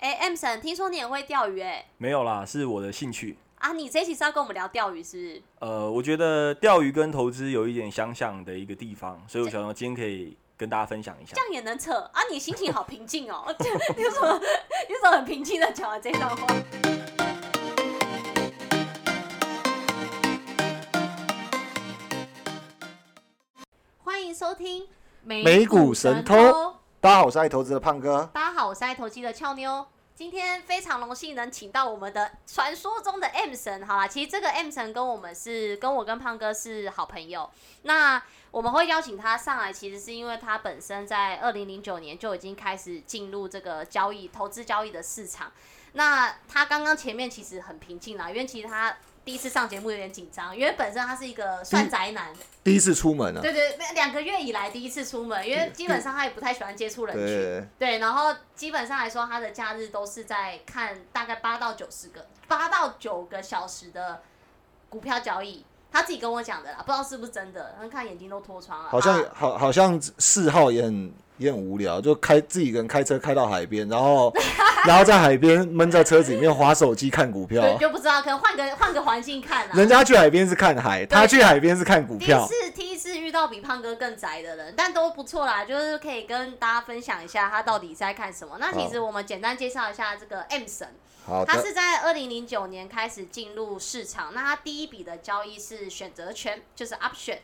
哎，M 神，听说你也会钓鱼哎？没有啦，是我的兴趣啊。你这期是要跟我们聊钓鱼是不是？呃，我觉得钓鱼跟投资有一点相像的一个地方，所以我想说今天可以跟大家分享一下。这样也能扯啊？你心情好平静哦，你怎么 你怎么很平静的讲完这段话？欢迎收听美股神偷。大家好，我是爱投资的胖哥。大家好，我是爱投机的俏妞。今天非常荣幸能请到我们的传说中的 M 神。好啦，其实这个 M 神跟我们是跟我跟胖哥是好朋友。那我们会邀请他上来，其实是因为他本身在二零零九年就已经开始进入这个交易、投资交易的市场。那他刚刚前面其实很平静啦，因为其实他。第一次上节目有点紧张，因为本身他是一个算宅男，第一次出门啊。对对，两个月以来第一次出门，因为基本上他也不太喜欢接触人群。对，然后基本上来说，他的假日都是在看大概八到九十个、八到九个小时的股票交易。他自己跟我讲的啦，不知道是不是真的，他看眼睛都脱窗了。好像好，好像嗜好也很。也很无聊，就开自己一个人开车开到海边，然后 然后在海边闷在车子里面划手机看股票，对，就不知道可能换个换个环境看啊。人家去海边是看海，他去海边是看股票。第一次第一次遇到比胖哥更宅的人，但都不错啦，就是可以跟大家分享一下他到底在看什么。那其实我们简单介绍一下这个 M 神，他是在二零零九年开始进入市场，那他第一笔的交易是选择权，就是 option。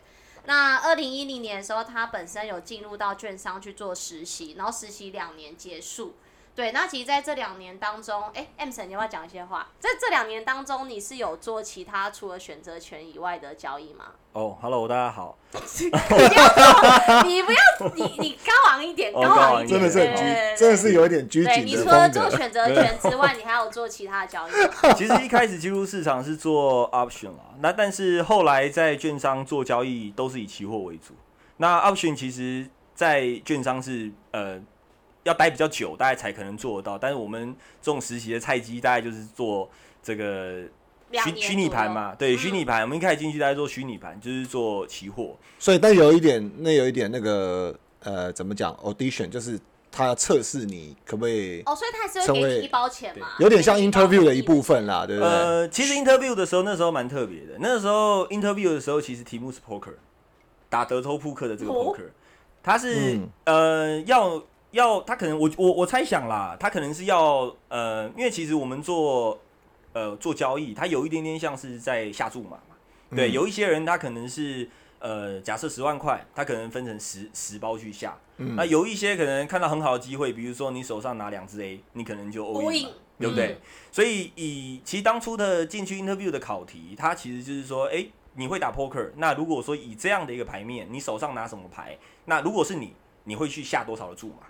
那二零一零年的时候，他本身有进入到券商去做实习，然后实习两年结束。对，那其实在这两年当中，哎，M 神，你要不要讲一些话？在这两年当中，你是有做其他除了选择权以外的交易吗？哦，Hello，大家好。你不要，你你高昂一点，高昂一点，真的是很拘，真的是有一点拘谨你除了做选择权之外，你还有做其他的交易？其实一开始进入市场是做 option 啊，那但是后来在券商做交易都是以期货为主。那 option 其实，在券商是呃。要待比较久，大概才可能做得到。但是我们这种实习的菜鸡，大概就是做这个虚虚拟盘嘛，对，虚拟盘。我们一开始进去，大家做虚拟盘，就是做期货。所以，但有一点，那有一点那个呃，怎么讲？audition 就是他要测试你可不可以哦，所以他还是会给你一包钱嘛，有点像 interview 的一部分啦，对不对？呃，其实 interview 的时候，那时候蛮特别的。那个时候 interview 的时候，其实题目是 poker，打德州扑克的这个 poker，他是呃要。要他可能我我我猜想啦，他可能是要呃，因为其实我们做呃做交易，他有一点点像是在下注码嘛。对，有一些人他可能是呃，假设十万块，他可能分成十十包去下。那有一些可能看到很好的机会，比如说你手上拿两只 A，你可能就 all in，对不对？所以以其实当初的进去 interview 的考题，它其实就是说，哎，你会打 poker，那如果说以这样的一个牌面，你手上拿什么牌？那如果是你，你会去下多少的注码？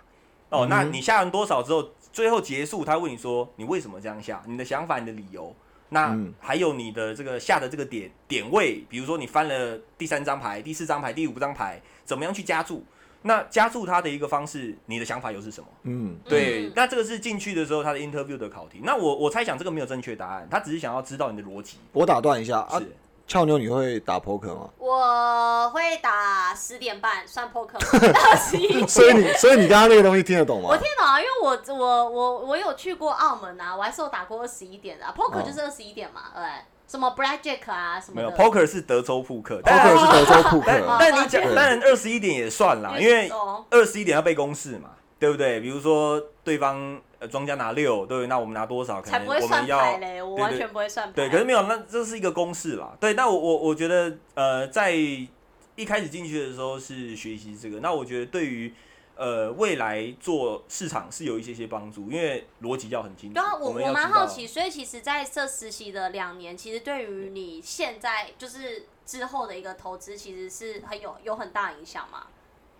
哦，那你下完多少之后，最后结束，他问你说你为什么这样下？你的想法、你的理由，那还有你的这个下的这个点点位，比如说你翻了第三张牌、第四张牌、第五张牌，怎么样去加注？那加注它的一个方式，你的想法又是什么？嗯，对，那这个是进去的时候他的 interview 的考题。那我我猜想这个没有正确答案，他只是想要知道你的逻辑。我打断一下啊。俏妞，你会打 poker 吗？我会打十点半，算 poker 二 十一。所以你，所以你刚刚那个东西听得懂吗？我听懂啊，因为我我我我有去过澳门啊，我还是有打过二十一点的，poker 就是二十一点嘛，对，什么 blackjack 啊什么。没有，poker 是德州扑克，poker 是德州扑克。但你讲，当然二十一点也算啦，因为二十一点要背公式嘛，对不对？比如说对方。呃，庄家拿六，对，那我们拿多少？可能我们要，我完全不会算牌。对，可是没有，那这是一个公式啦。对，那我我我觉得，呃，在一开始进去的时候是学习这个，那我觉得对于呃未来做市场是有一些些帮助，因为逻辑要很清楚。啊，我我蛮好奇，所以其实在这实习的两年，其实对于你现在就是之后的一个投资，其实是很有有很大影响嘛？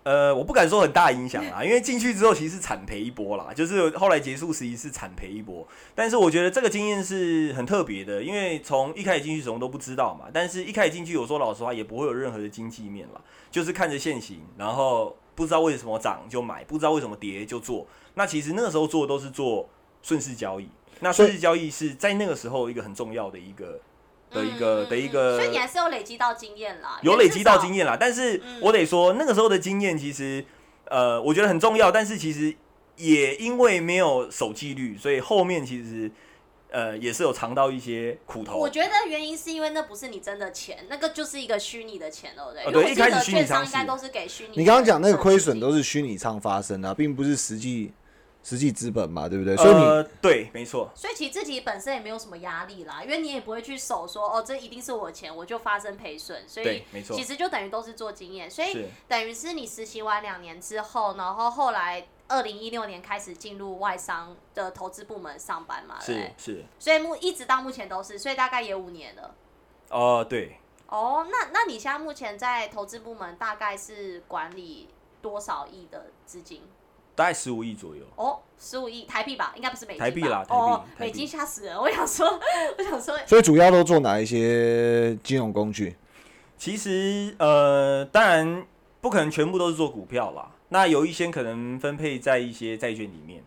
呃，我不敢说很大影响啦，因为进去之后其实是惨赔一波啦，就是后来结束实习是惨赔一波。但是我觉得这个经验是很特别的，因为从一开始进去什么都不知道嘛，但是一开始进去我说老实话也不会有任何的经济面啦，就是看着现行，然后不知道为什么涨就买，不知道为什么跌就做。那其实那个时候做的都是做顺势交易，那顺势交易是在那个时候一个很重要的一个。的一个的一个，所以你还是有累积到经验啦，有累积到经验啦。但是我得说，那个时候的经验其实，呃，我觉得很重要。但是其实也因为没有守纪律，所以后面其实。呃，也是有尝到一些苦头。我觉得原因是因为那不是你真的钱，那个就是一个虚拟的钱，对不对？对，一开始虚拟商应该都是给虚拟。你刚刚讲那个亏损都是虚拟仓发生的，并不是实际实际资本嘛，对不对？所以你对，没错。所以其实自己本身也没有什么压力啦，因为你也不会去守说哦，这一定是我钱，我就发生赔损。所以没错，其实就等于都是做经验，所以等于是你实习完两年之后，然后后来。二零一六年开始进入外商的投资部门上班嘛？是是，所以目一直到目前都是，所以大概也五年了。哦，对。哦，那那你现在目前在投资部门大概是管理多少亿的资金？大概十五亿左右。哦，十五亿台币吧，应该不是美金台币啦，哦，美金吓死人！我想说，我想说。所以主要都做哪一些金融工具？其实呃，当然不可能全部都是做股票啦。那有一些可能分配在一些债券里面，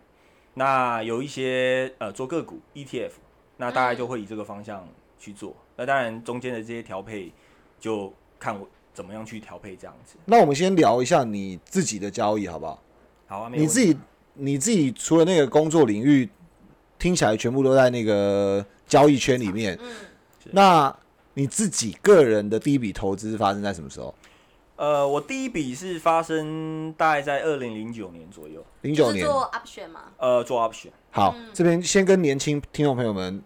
那有一些呃做个股 ETF，那大概就会以这个方向去做。那当然中间的这些调配就看我怎么样去调配这样子。那我们先聊一下你自己的交易好不好？好啊，你自己你自己除了那个工作领域，听起来全部都在那个交易圈里面。嗯。那你自己个人的第一笔投资发生在什么时候？呃，我第一笔是发生大概在二零零九年左右。零九年做 option 吗？呃，做 option。好，这边先跟年轻听众朋友们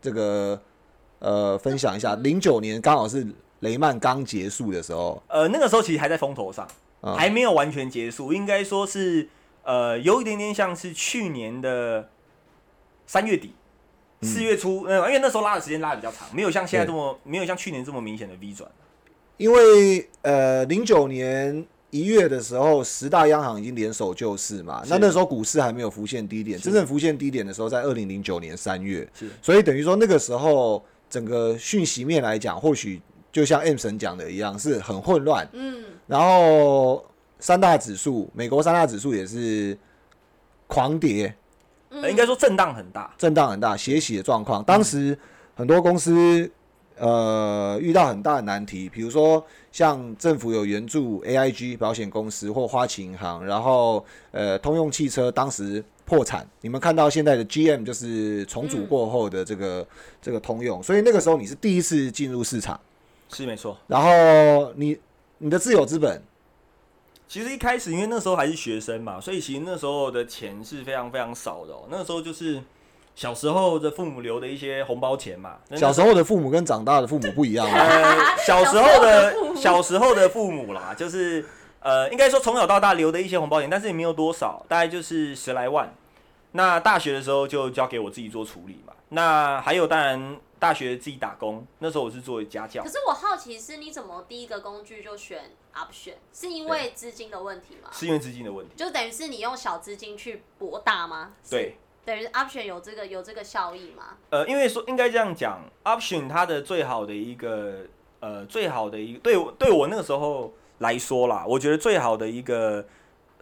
这个呃分享一下，零九年刚好是雷曼刚结束的时候。呃，那个时候其实还在风头上，还没有完全结束，应该说是呃有一点点像是去年的三月底、四月初，呃，因为那时候拉的时间拉的比较长，没有像现在这么没有像去年这么明显的 V 转。因为呃，零九年一月的时候，十大央行已经联手救市嘛，那那时候股市还没有浮现低点，真正浮现低点的时候在二零零九年三月，是，所以等于说那个时候整个讯息面来讲，或许就像 M 神讲的一样，是很混乱，嗯，然后三大指数，美国三大指数也是狂跌，应该说震荡很大，震荡很大，血洗的状况，当时很多公司。呃，遇到很大的难题，比如说像政府有援助 AIG 保险公司或花旗银行，然后呃，通用汽车当时破产。你们看到现在的 GM 就是重组过后的这个这个通用，所以那个时候你是第一次进入市场，是没错。然后你你的自有资本，其实一开始因为那时候还是学生嘛，所以其实那时候的钱是非常非常少的。哦那个时候就是。小时候的父母留的一些红包钱嘛，小时候的父母跟长大的父母不一样。呃，小时候的小时候的父母啦，就是呃，应该说从小到大留的一些红包钱，但是也没有多少，大概就是十来万。那大学的时候就交给我自己做处理嘛。那还有当然大学自己打工，那时候我是作为家教。可是我好奇是，你怎么第一个工具就选 option？是因为资金的问题吗？是因为资金的问题，就等于是你用小资金去博大吗？对。等于 option 有这个有这个效益吗？呃，因为说应该这样讲，option 它的最好的一个呃最好的一个对对我那个时候来说啦，我觉得最好的一个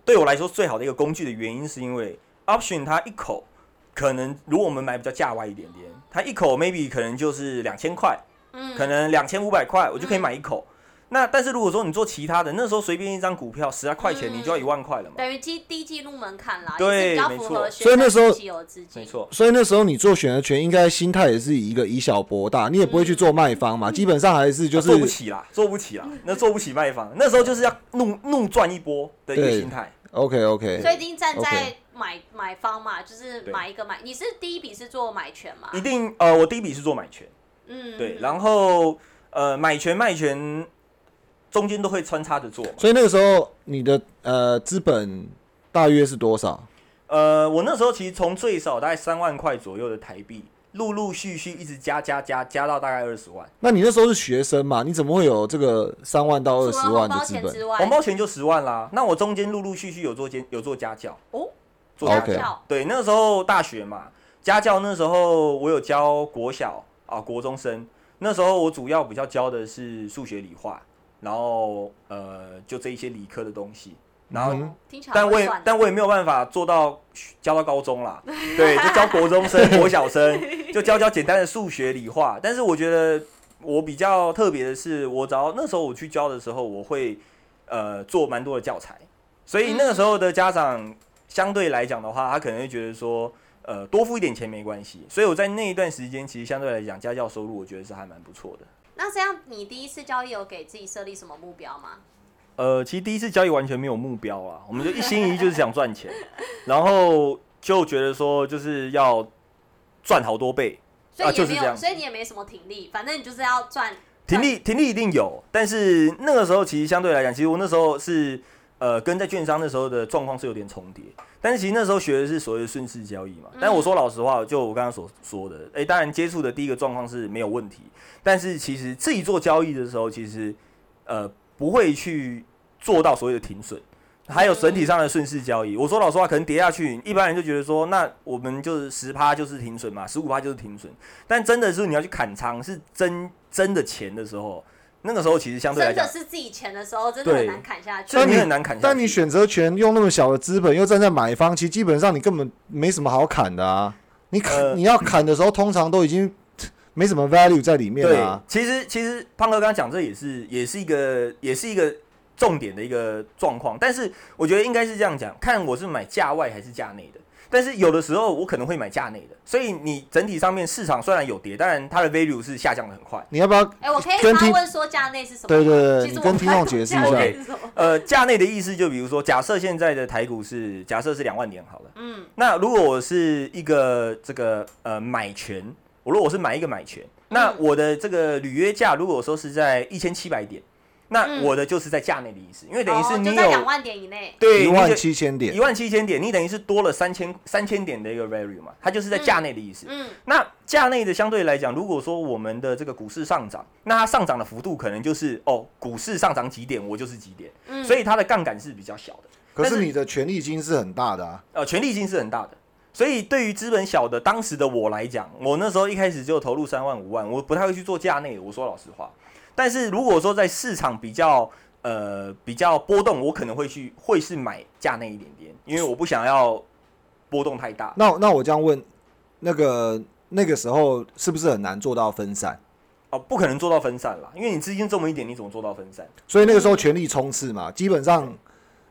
对我来说最好的一个工具的原因，是因为 option 它一口可能如果我们买比较价外一点点，它一口 maybe 可能就是两千块，嗯，可能两千五百块，我就可以买一口。那但是如果说你做其他的，那时候随便一张股票十来块钱，你就要一万块了嘛。等于低低记录门槛啦，对，没错。所以那时候没错，所以那时候你做选择权，应该心态也是一个以小博大，你也不会去做卖方嘛，基本上还是就是做不起啦，做不起啦，那做不起卖方。那时候就是要怒怒赚一波的一个心态。OK OK。所以已经站在买买方嘛，就是买一个买。你是第一笔是做买权嘛？一定呃，我第一笔是做买权，嗯，对，然后呃，买权卖权。中间都会穿插着做，所以那个时候你的呃资本大约是多少？呃，我那时候其实从最少大概三万块左右的台币，陆陆续续一直加加加加到大概二十万。那你那时候是学生嘛？你怎么会有这个三万到二十万的资本？红包钱就十万啦。那我中间陆陆续续有做兼有做家教哦，做家教。对，那个时候大学嘛，家教那时候我有教国小啊国中生，那时候我主要比较教的是数学理化。然后呃，就这一些理科的东西，然后，但我也但我也没有办法做到教到高中啦，对，就教国中生、国小生，就教教简单的数学、理化。但是我觉得我比较特别的是，我只要那时候我去教的时候，我会呃做蛮多的教材，所以那个时候的家长。相对来讲的话，他可能会觉得说，呃，多付一点钱没关系。所以我在那一段时间，其实相对来讲，家教收入我觉得是还蛮不错的。那这样，你第一次交易有给自己设立什么目标吗？呃，其实第一次交易完全没有目标啊，我们就一心一意就是想赚钱，然后就觉得说就是要赚好多倍。所以也没有，所以你也没什么停力，反正你就是要赚。停力停力一定有，但是那个时候其实相对来讲，其实我那时候是呃跟在券商那时候的状况是有点重叠，但是其实那时候学的是所谓的顺势交易嘛。但我说老实话，就我刚刚所说的，哎，当然接触的第一个状况是没有问题，但是其实自己做交易的时候，其实呃不会去做到所谓的停损。还有整体上的顺势交易，我说老实话，可能跌下去，一般人就觉得说，那我们就是十趴就是停损嘛，十五趴就是停损。但真的是你要去砍仓，是真真的钱的时候，那个时候其实相对来讲，真的是自己钱的时候，真的很难砍下去。但你很难砍下去。但你选择权用那么小的资本，又站在买方，其实基本上你根本没什么好砍的啊。你砍你要砍的时候，通常都已经没什么 value 在里面了。其实其实胖哥刚刚讲这也是也是一个也是一个。重点的一个状况，但是我觉得应该是这样讲，看我是买价外还是价内的。但是有的时候我可能会买价内的，所以你整体上面市场虽然有跌，当然它的 value 是下降的很快。你要不要？哎，我可以他问说价内是什么？对对对，你跟听众解释一下。呃，价内的意思就比如说，假设现在的台股是假设是两万点好了，嗯，那如果我是一个这个呃买权，我如果我是买一个买权，那我的这个履约价如果说是在一千七百点。那我的就是在价内的意思，因为等于是你有两万点以内，对，一万七千点，一万七千点，你等于是多了三千三千点的一个 value 嘛，它就是在价内的意思。嗯，那价内的相对来讲，如果说我们的这个股市上涨，那它上涨的幅度可能就是哦，股市上涨几点，我就是几点，嗯，所以它的杠杆是比较小的。可是你的权利金是很大的啊，呃，权利金是很大的，所以对于资本小的当时的我来讲，我那时候一开始就投入三万五万，我不太会去做价内，我说老实话。但是如果说在市场比较呃，比较波动，我可能会去，会是买价那一点点，因为我不想要波动太大。那那我这样问，那个那个时候是不是很难做到分散？哦，不可能做到分散啦，因为你资金这么一点，你怎么做到分散？所以那个时候全力冲刺嘛，基本上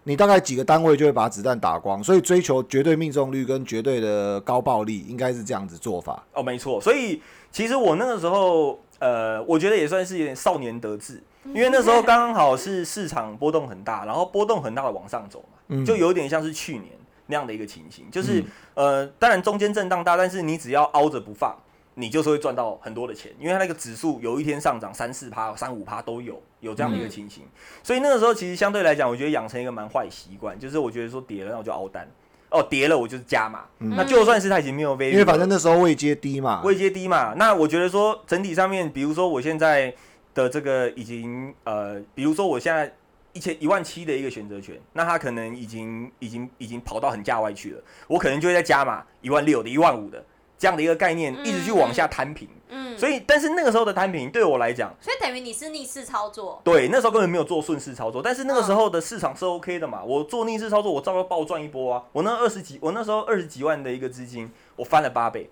你大概几个单位就会把子弹打光，所以追求绝对命中率跟绝对的高暴力，应该是这样子做法。哦，没错。所以其实我那个时候，呃，我觉得也算是有点少年得志。因为那时候刚刚好是市场波动很大，然后波动很大的往上走嘛，就有点像是去年那样的一个情形，就是呃，当然中间震荡大，但是你只要凹着不放，你就是会赚到很多的钱，因为它那个指数有一天上涨三四趴、三五趴都有，有这样的一个情形。所以那个时候其实相对来讲，我觉得养成一个蛮坏习惯，就是我觉得说跌了那我就凹单，哦跌了我就是加嘛，那就算是它已经没有 V，因为反正那时候位阶低嘛，位阶低嘛，那我觉得说整体上面，比如说我现在。的这个已经呃，比如说我现在一千一万七的一个选择权，那他可能已经已经已经跑到很价外去了，我可能就会再加码一万六的一万五的这样的一个概念，一直去往下摊平。嗯，所以但是那个时候的摊平对我来讲，所以等于你是逆势操作。对，那时候根本没有做顺势操作，但是那个时候的市场是 OK 的嘛，我做逆势操作，我照样暴赚一波啊！我那二十几，我那时候二十几万的一个资金，我翻了八倍，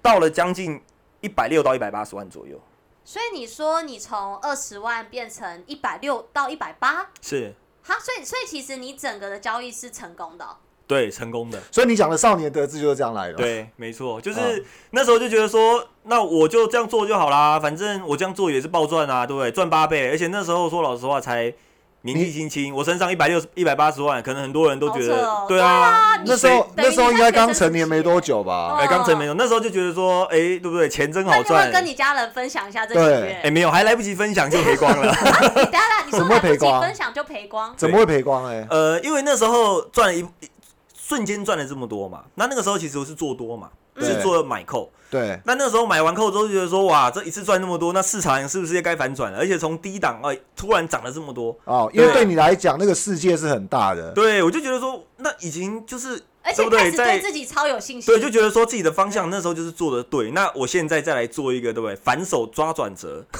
到了将近一百六到一百八十万左右。所以你说你从二十万变成一百六到一百八，是，好，所以所以其实你整个的交易是成功的，对，成功的。所以你讲的少年得志就是这样来的，对，没错，就是那时候就觉得说，那我就这样做就好啦，反正我这样做也是暴赚啊，对不对？赚八倍，而且那时候说老实话才。年纪轻轻，我身上一百六十一百八十万，可能很多人都觉得，对啊，那时候那时候应该刚成年没多久吧？哎，刚成没有，那时候就觉得说，哎，对不对？钱真好赚。跟你家人分享一下这几月？哎，没有，还来不及分享就赔光了。你等下，你说来不及分享就赔光？怎么会赔光？哎，呃，因为那时候赚了一瞬间赚了这么多嘛，那那个时候其实我是做多嘛。是做买扣，对。那那个时候买完扣之后，就觉得说，哇，这一次赚那么多，那市场是不是也该反转了？而且从低档啊，突然涨了这么多哦，因为对你来讲，那个世界是很大的。对，我就觉得说，那已经就是。而且开始对自己超有信心，对，就觉得说自己的方向那时候就是做的对。那我现在再来做一个，对不对？反手抓转折，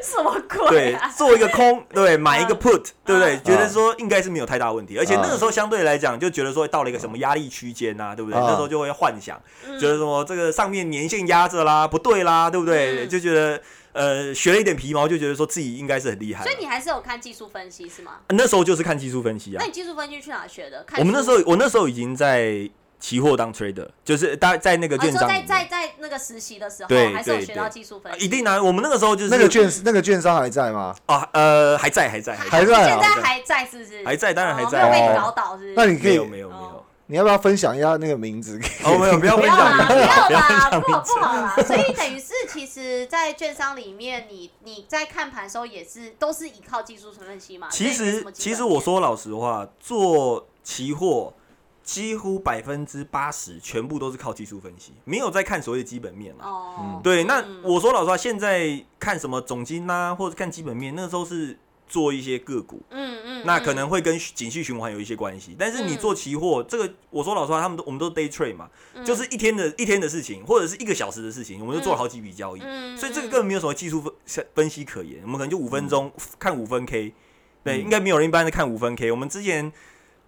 什么鬼？对，做一个空，对，买一个 put，对不对？觉得说应该是没有太大问题。而且那个时候相对来讲，就觉得说到了一个什么压力区间啊，对不对？那时候就会幻想，觉得说这个上面年限压着啦，不对啦，对不对？就觉得呃学了一点皮毛，就觉得说自己应该是很厉害。所以你还是有看技术分析是吗？那时候就是看技术分析啊。那你技术分析去哪学的？我们那时候我那时候已经在。期货当 trader 就是大在那个券商，在在在那个实习的时候，还是有学到技术分析。一定啊，我们那个时候就是那个券那个券商还在吗？啊，呃，还在，还在，还在，现在还在，是不是？还在，当然还在。没有被你搞倒，是不是？那你可以，没有，没有，没有。你要不要分享一下那个名字？哦，没有，不要分享名字，不要啦，不好，不好啦。所以等于是，其实，在券商里面，你你在看盘的时候，也是都是依靠技术分析嘛。其实，其实我说老实话，做期货。几乎百分之八十全部都是靠技术分析，没有在看所谓的基本面了。哦，对，那我说老实话，现在看什么总金啊，或者看基本面，那时候是做一些个股。嗯嗯，那可能会跟景气循环有一些关系。但是你做期货，这个我说老实话，他们都我们都 day trade 嘛，就是一天的一天的事情，或者是一个小时的事情，我们就做了好几笔交易。嗯，所以这个根本没有什么技术分分析可言。我们可能就五分钟看五分 K，对，应该没有人一般的看五分 K。我们之前。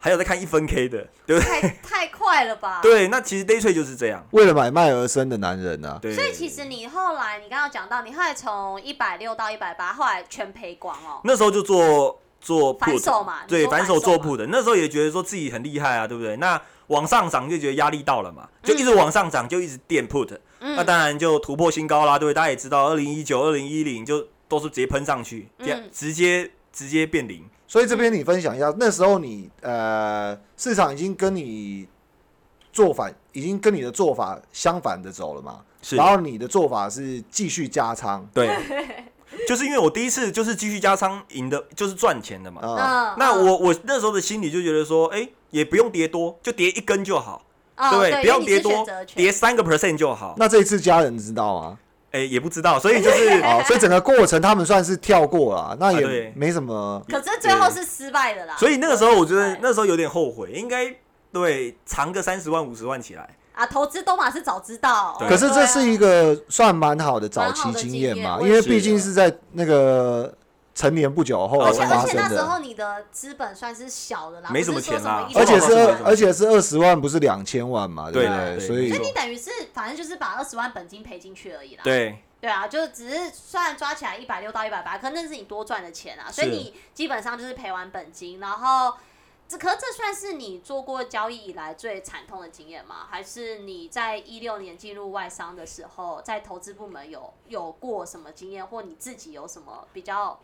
还有在看一分 K 的，对不对？太 太快了吧？对，那其实 day trade 就是这样，为了买卖而生的男人啊。对。所以其实你后来，你刚刚讲到，你后来从一百六到一百八，后来全赔光哦。那时候就做做反手嘛，对，反手做铺的。那时候也觉得说自己很厉害啊，对不对？那往上涨就觉得压力到了嘛，就一直往上涨，就一直垫 put，那当然就突破新高啦，对不对？大家也知道，二零一九、二零一零就都是直接喷上去，这样直接直接变零。所以这边你分享一下，那时候你呃市场已经跟你做法，已经跟你的做法相反的走了嘛？是。然后你的做法是继续加仓。对。就是因为我第一次就是继续加仓赢的，就是赚钱的嘛。嗯。那我我那时候的心里就觉得说，哎，也不用跌多，就跌一根就好，对不对？不要跌多，跌三个 percent 就好。那这一次家人知道吗？哎，也不知道，所以就是，所以整个过程他们算是跳过了，那也没什么。可是最后是失败的啦。所以那个时候我觉得那时候有点后悔，应该对藏个三十万五十万起来啊。投资都马是早知道。可是这是一个算蛮好的早期经验嘛，因为毕竟是在那个。成年不久后而且而且那时候你的资本算是小的啦，没什么钱啦，而且是而且是二十万，不是两千万嘛，对不对？所以所以你等于是反正就是把二十万本金赔进去而已啦。对对啊，就只是虽然抓起来一百六到一百八，可那是你多赚的钱啊，所以你基本上就是赔完本金，然后这可这算是你做过交易以来最惨痛的经验吗？还是你在一六年进入外商的时候，在投资部门有有过什么经验，或你自己有什么比较？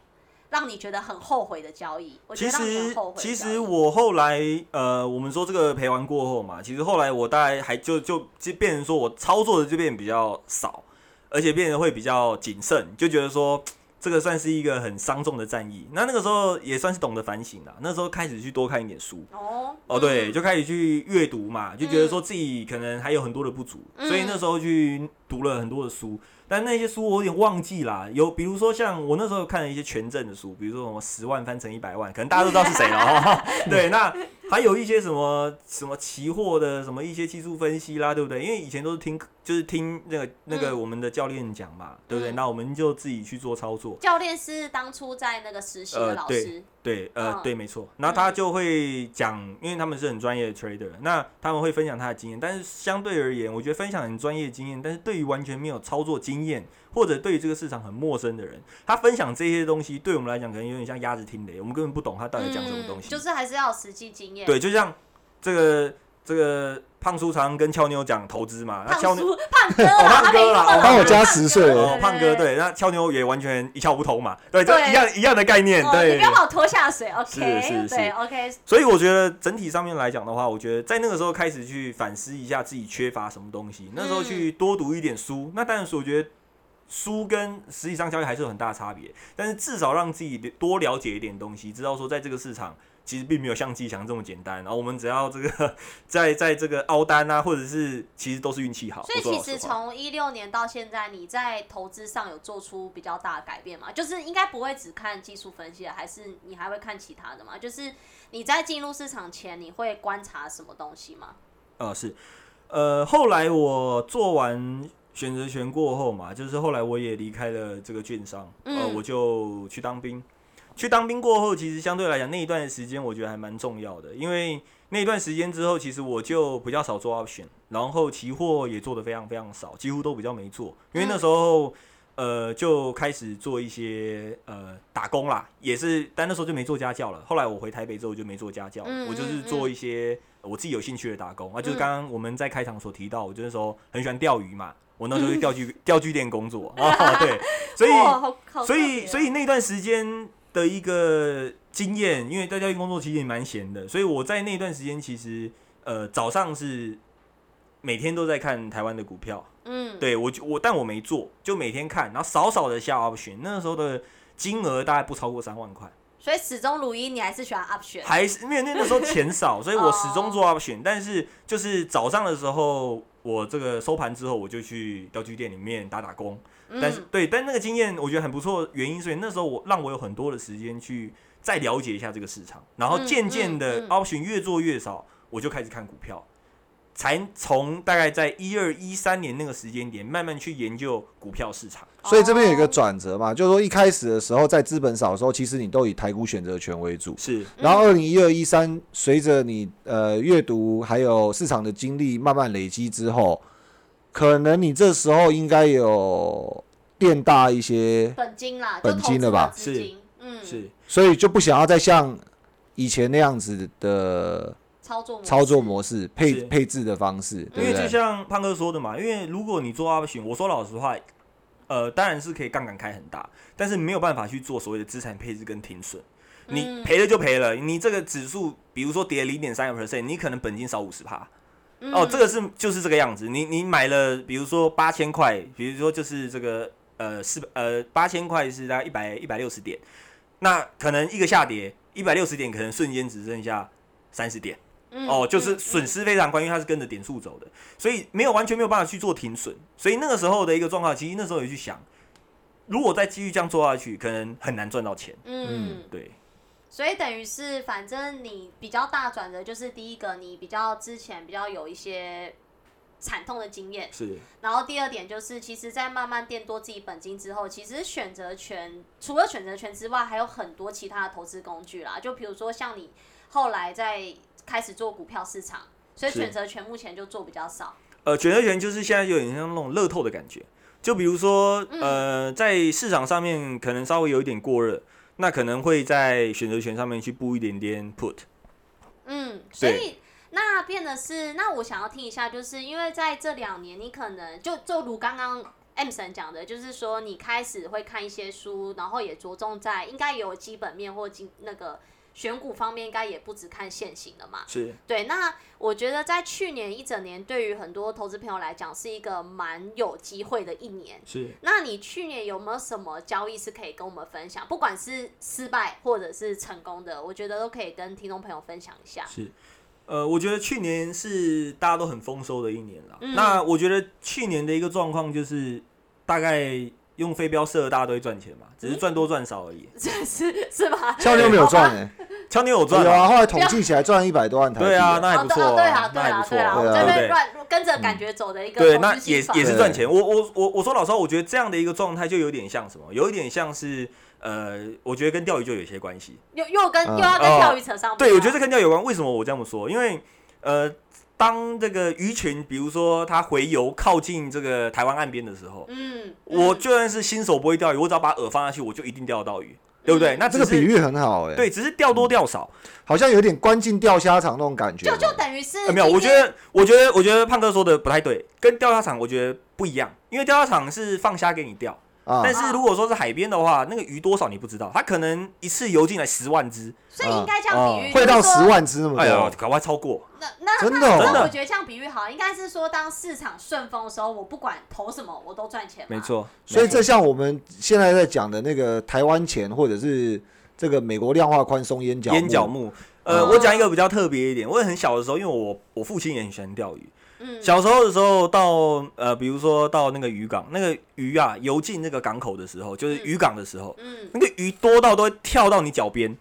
让你觉得很后悔的交易，其实其实我后来呃，我们说这个赔完过后嘛，其实后来我大概还就就就变成说我操作的就变比较少，而且变得会比较谨慎，就觉得说这个算是一个很伤重的战役。那那个时候也算是懂得反省了，那时候开始去多看一点书。哦。哦，对，就开始去阅读嘛，就觉得说自己可能还有很多的不足，所以那时候去读了很多的书。但那些书我有点忘记啦，有比如说像我那时候看了一些权证的书，比如说什么十万翻成一百万，可能大家都知道是谁了。对，那还有一些什么什么期货的什么一些技术分析啦，对不对？因为以前都是听就是听那个那个我们的教练讲嘛，对不对？那我们就自己去做操作。教练是当初在那个实习的老师。对，呃，对，没错。然后他就会讲，因为他们是很专业的 trader，那他们会分享他的经验。但是相对而言，我觉得分享很专业经验，但是对于完全没有操作经验或者对于这个市场很陌生的人，他分享这些东西，对我们来讲可能有点像鸭子听雷，我们根本不懂他到底讲什么东西。就是还是要实际经验。对，就像这个这个。胖叔常跟俏妞讲投资嘛，那俏妞胖哥，胖哥啦，帮我加十岁哦，胖哥对，那俏妞也完全一窍不通嘛，对，就一样一样的概念，对，你不要把我拖下水，OK，是是是，OK。所以我觉得整体上面来讲的话，我觉得在那个时候开始去反思一下自己缺乏什么东西，那时候去多读一点书，那当然是我觉得书跟实际上交易还是有很大差别，但是至少让自己多了解一点东西，知道说在这个市场。其实并没有像季强这么简单，然后我们只要这个在在这个凹单啊，或者是其实都是运气好。所以其实从一六年到现在，你在投资上有做出比较大的改变吗？就是应该不会只看技术分析，还是你还会看其他的吗？就是你在进入市场前，你会观察什么东西吗？呃，是，呃，后来我做完选择权过后嘛，就是后来我也离开了这个券商，呃，我就去当兵。去当兵过后，其实相对来讲那一段时间，我觉得还蛮重要的，因为那一段时间之后，其实我就比较少做 option，然后期货也做的非常非常少，几乎都比较没做，因为那时候呃，就开始做一些呃打工啦，也是，但那时候就没做家教了。后来我回台北之后就没做家教，我就是做一些我自己有兴趣的打工啊，就是刚刚我们在开场所提到，我就那时候很喜欢钓鱼嘛，我那时候去钓具钓具店工作啊，对，所以所以所以那段时间的一个经验，因为在教育工作其实也蛮闲的，所以我在那段时间其实呃早上是每天都在看台湾的股票。嗯，对我我但我没做，就每天看，然后少少的下 option，那时候的金额大概不超过三万块，所以始终如一，你还是喜欢 option，还是因为那个时候钱少，所以我始终做 option，但是就是早上的时候，我这个收盘之后，我就去钓具店里面打打工，但是对，但那个经验我觉得很不错，原因所以那时候我让我有很多的时间去再了解一下这个市场，然后渐渐的 option 越做越少，我就开始看股票。才从大概在一二一三年那个时间点，慢慢去研究股票市场。所以这边有一个转折嘛，就是说一开始的时候，在资本少的时候，其实你都以台股选择权为主。是。然后二零一二一三，随着你呃阅读还有市场的经历慢慢累积之后，可能你这时候应该有变大一些本金啦，本金了吧？是，嗯，是。所以就不想要再像以前那样子的。操作操作模式配配置的方式，因为就像胖哥说的嘛，因为如果你做 option，我说老实话，呃，当然是可以杠杆开很大，但是没有办法去做所谓的资产配置跟停损，你赔了就赔了，你这个指数比如说跌零点三个 percent，你可能本金少五十趴，哦，这个是就是这个样子，你你买了比如说八千块，比如说就是这个呃四呃八千块是大概一百一百六十点，那可能一个下跌一百六十点，可能瞬间只剩下三十点。哦，就是损失非常关，因为它是跟着点数走的，所以没有完全没有办法去做停损。所以那个时候的一个状况，其实那时候也去想，如果再继续这样做下去，可能很难赚到钱。嗯，对。所以等于是，反正你比较大转折，就是第一个，你比较之前比较有一些惨痛的经验。是。然后第二点就是，其实，在慢慢垫多自己本金之后，其实选择权除了选择权之外，还有很多其他的投资工具啦。就比如说像你后来在。开始做股票市场，所以选择权目前就做比较少。呃，选择权就是现在有点像那种乐透的感觉，就比如说，呃，在市场上面可能稍微有一点过热，那可能会在选择权上面去布一点点 put。嗯，所以那变的是，那我想要听一下，就是因为在这两年，你可能就就如刚刚 M 神讲的，就是说你开始会看一些书，然后也着重在应该有基本面或经那个。选股方面应该也不只看现行的嘛，是对。那我觉得在去年一整年，对于很多投资朋友来讲，是一个蛮有机会的一年。是。那你去年有没有什么交易是可以跟我们分享？不管是失败或者是成功的，我觉得都可以跟听众朋友分享一下。是。呃，我觉得去年是大家都很丰收的一年了。那我觉得去年的一个状况就是，大概。用飞镖射，大家都会赚钱嘛，只是赚多赚少而已。是是吧？俏妞没有赚哎，俏妞有赚有啊，后来统计起来赚一百多万台币。对啊，那还不错，对啊，那还不错，对不对？乱跟着感觉走的一个对，那也也是赚钱。我我我我说老实话，我觉得这样的一个状态就有点像什么？有一点像是呃，我觉得跟钓鱼就有些关系。又又跟又要跟钓鱼扯上。对，我觉得跟钓鱼有关。为什么我这么说？因为呃。当这个鱼群，比如说它回游靠近这个台湾岸边的时候，嗯，我就算是新手不会钓鱼，我只要把饵放下去，我就一定钓得到鱼，对不对？那这个比喻很好，哎，对，只是钓多钓少，好像有点关进钓虾场那种感觉，就就等于是没有。我觉得，我觉得，我觉得胖哥说的不太对，跟钓虾场我觉得不一样，因为钓虾场是放虾给你钓。但是如果说是海边的话，那个鱼多少你不知道，它可能一次游进来十万只，所以应该这样比喻，会到十万只那么多哎呦，搞快超过。那那真的，真的，我觉得这样比喻好，应该是说当市场顺风的时候，我不管投什么，我都赚钱。没错，所以这像我们现在在讲的那个台湾钱，或者是这个美国量化宽松烟角烟角木。呃，我讲一个比较特别一点，我也很小的时候，因为我我父亲也很喜欢钓鱼。小时候的时候，到呃，比如说到那个渔港，那个鱼啊游进那个港口的时候，就是渔港的时候，那个鱼多到都会跳到你脚边。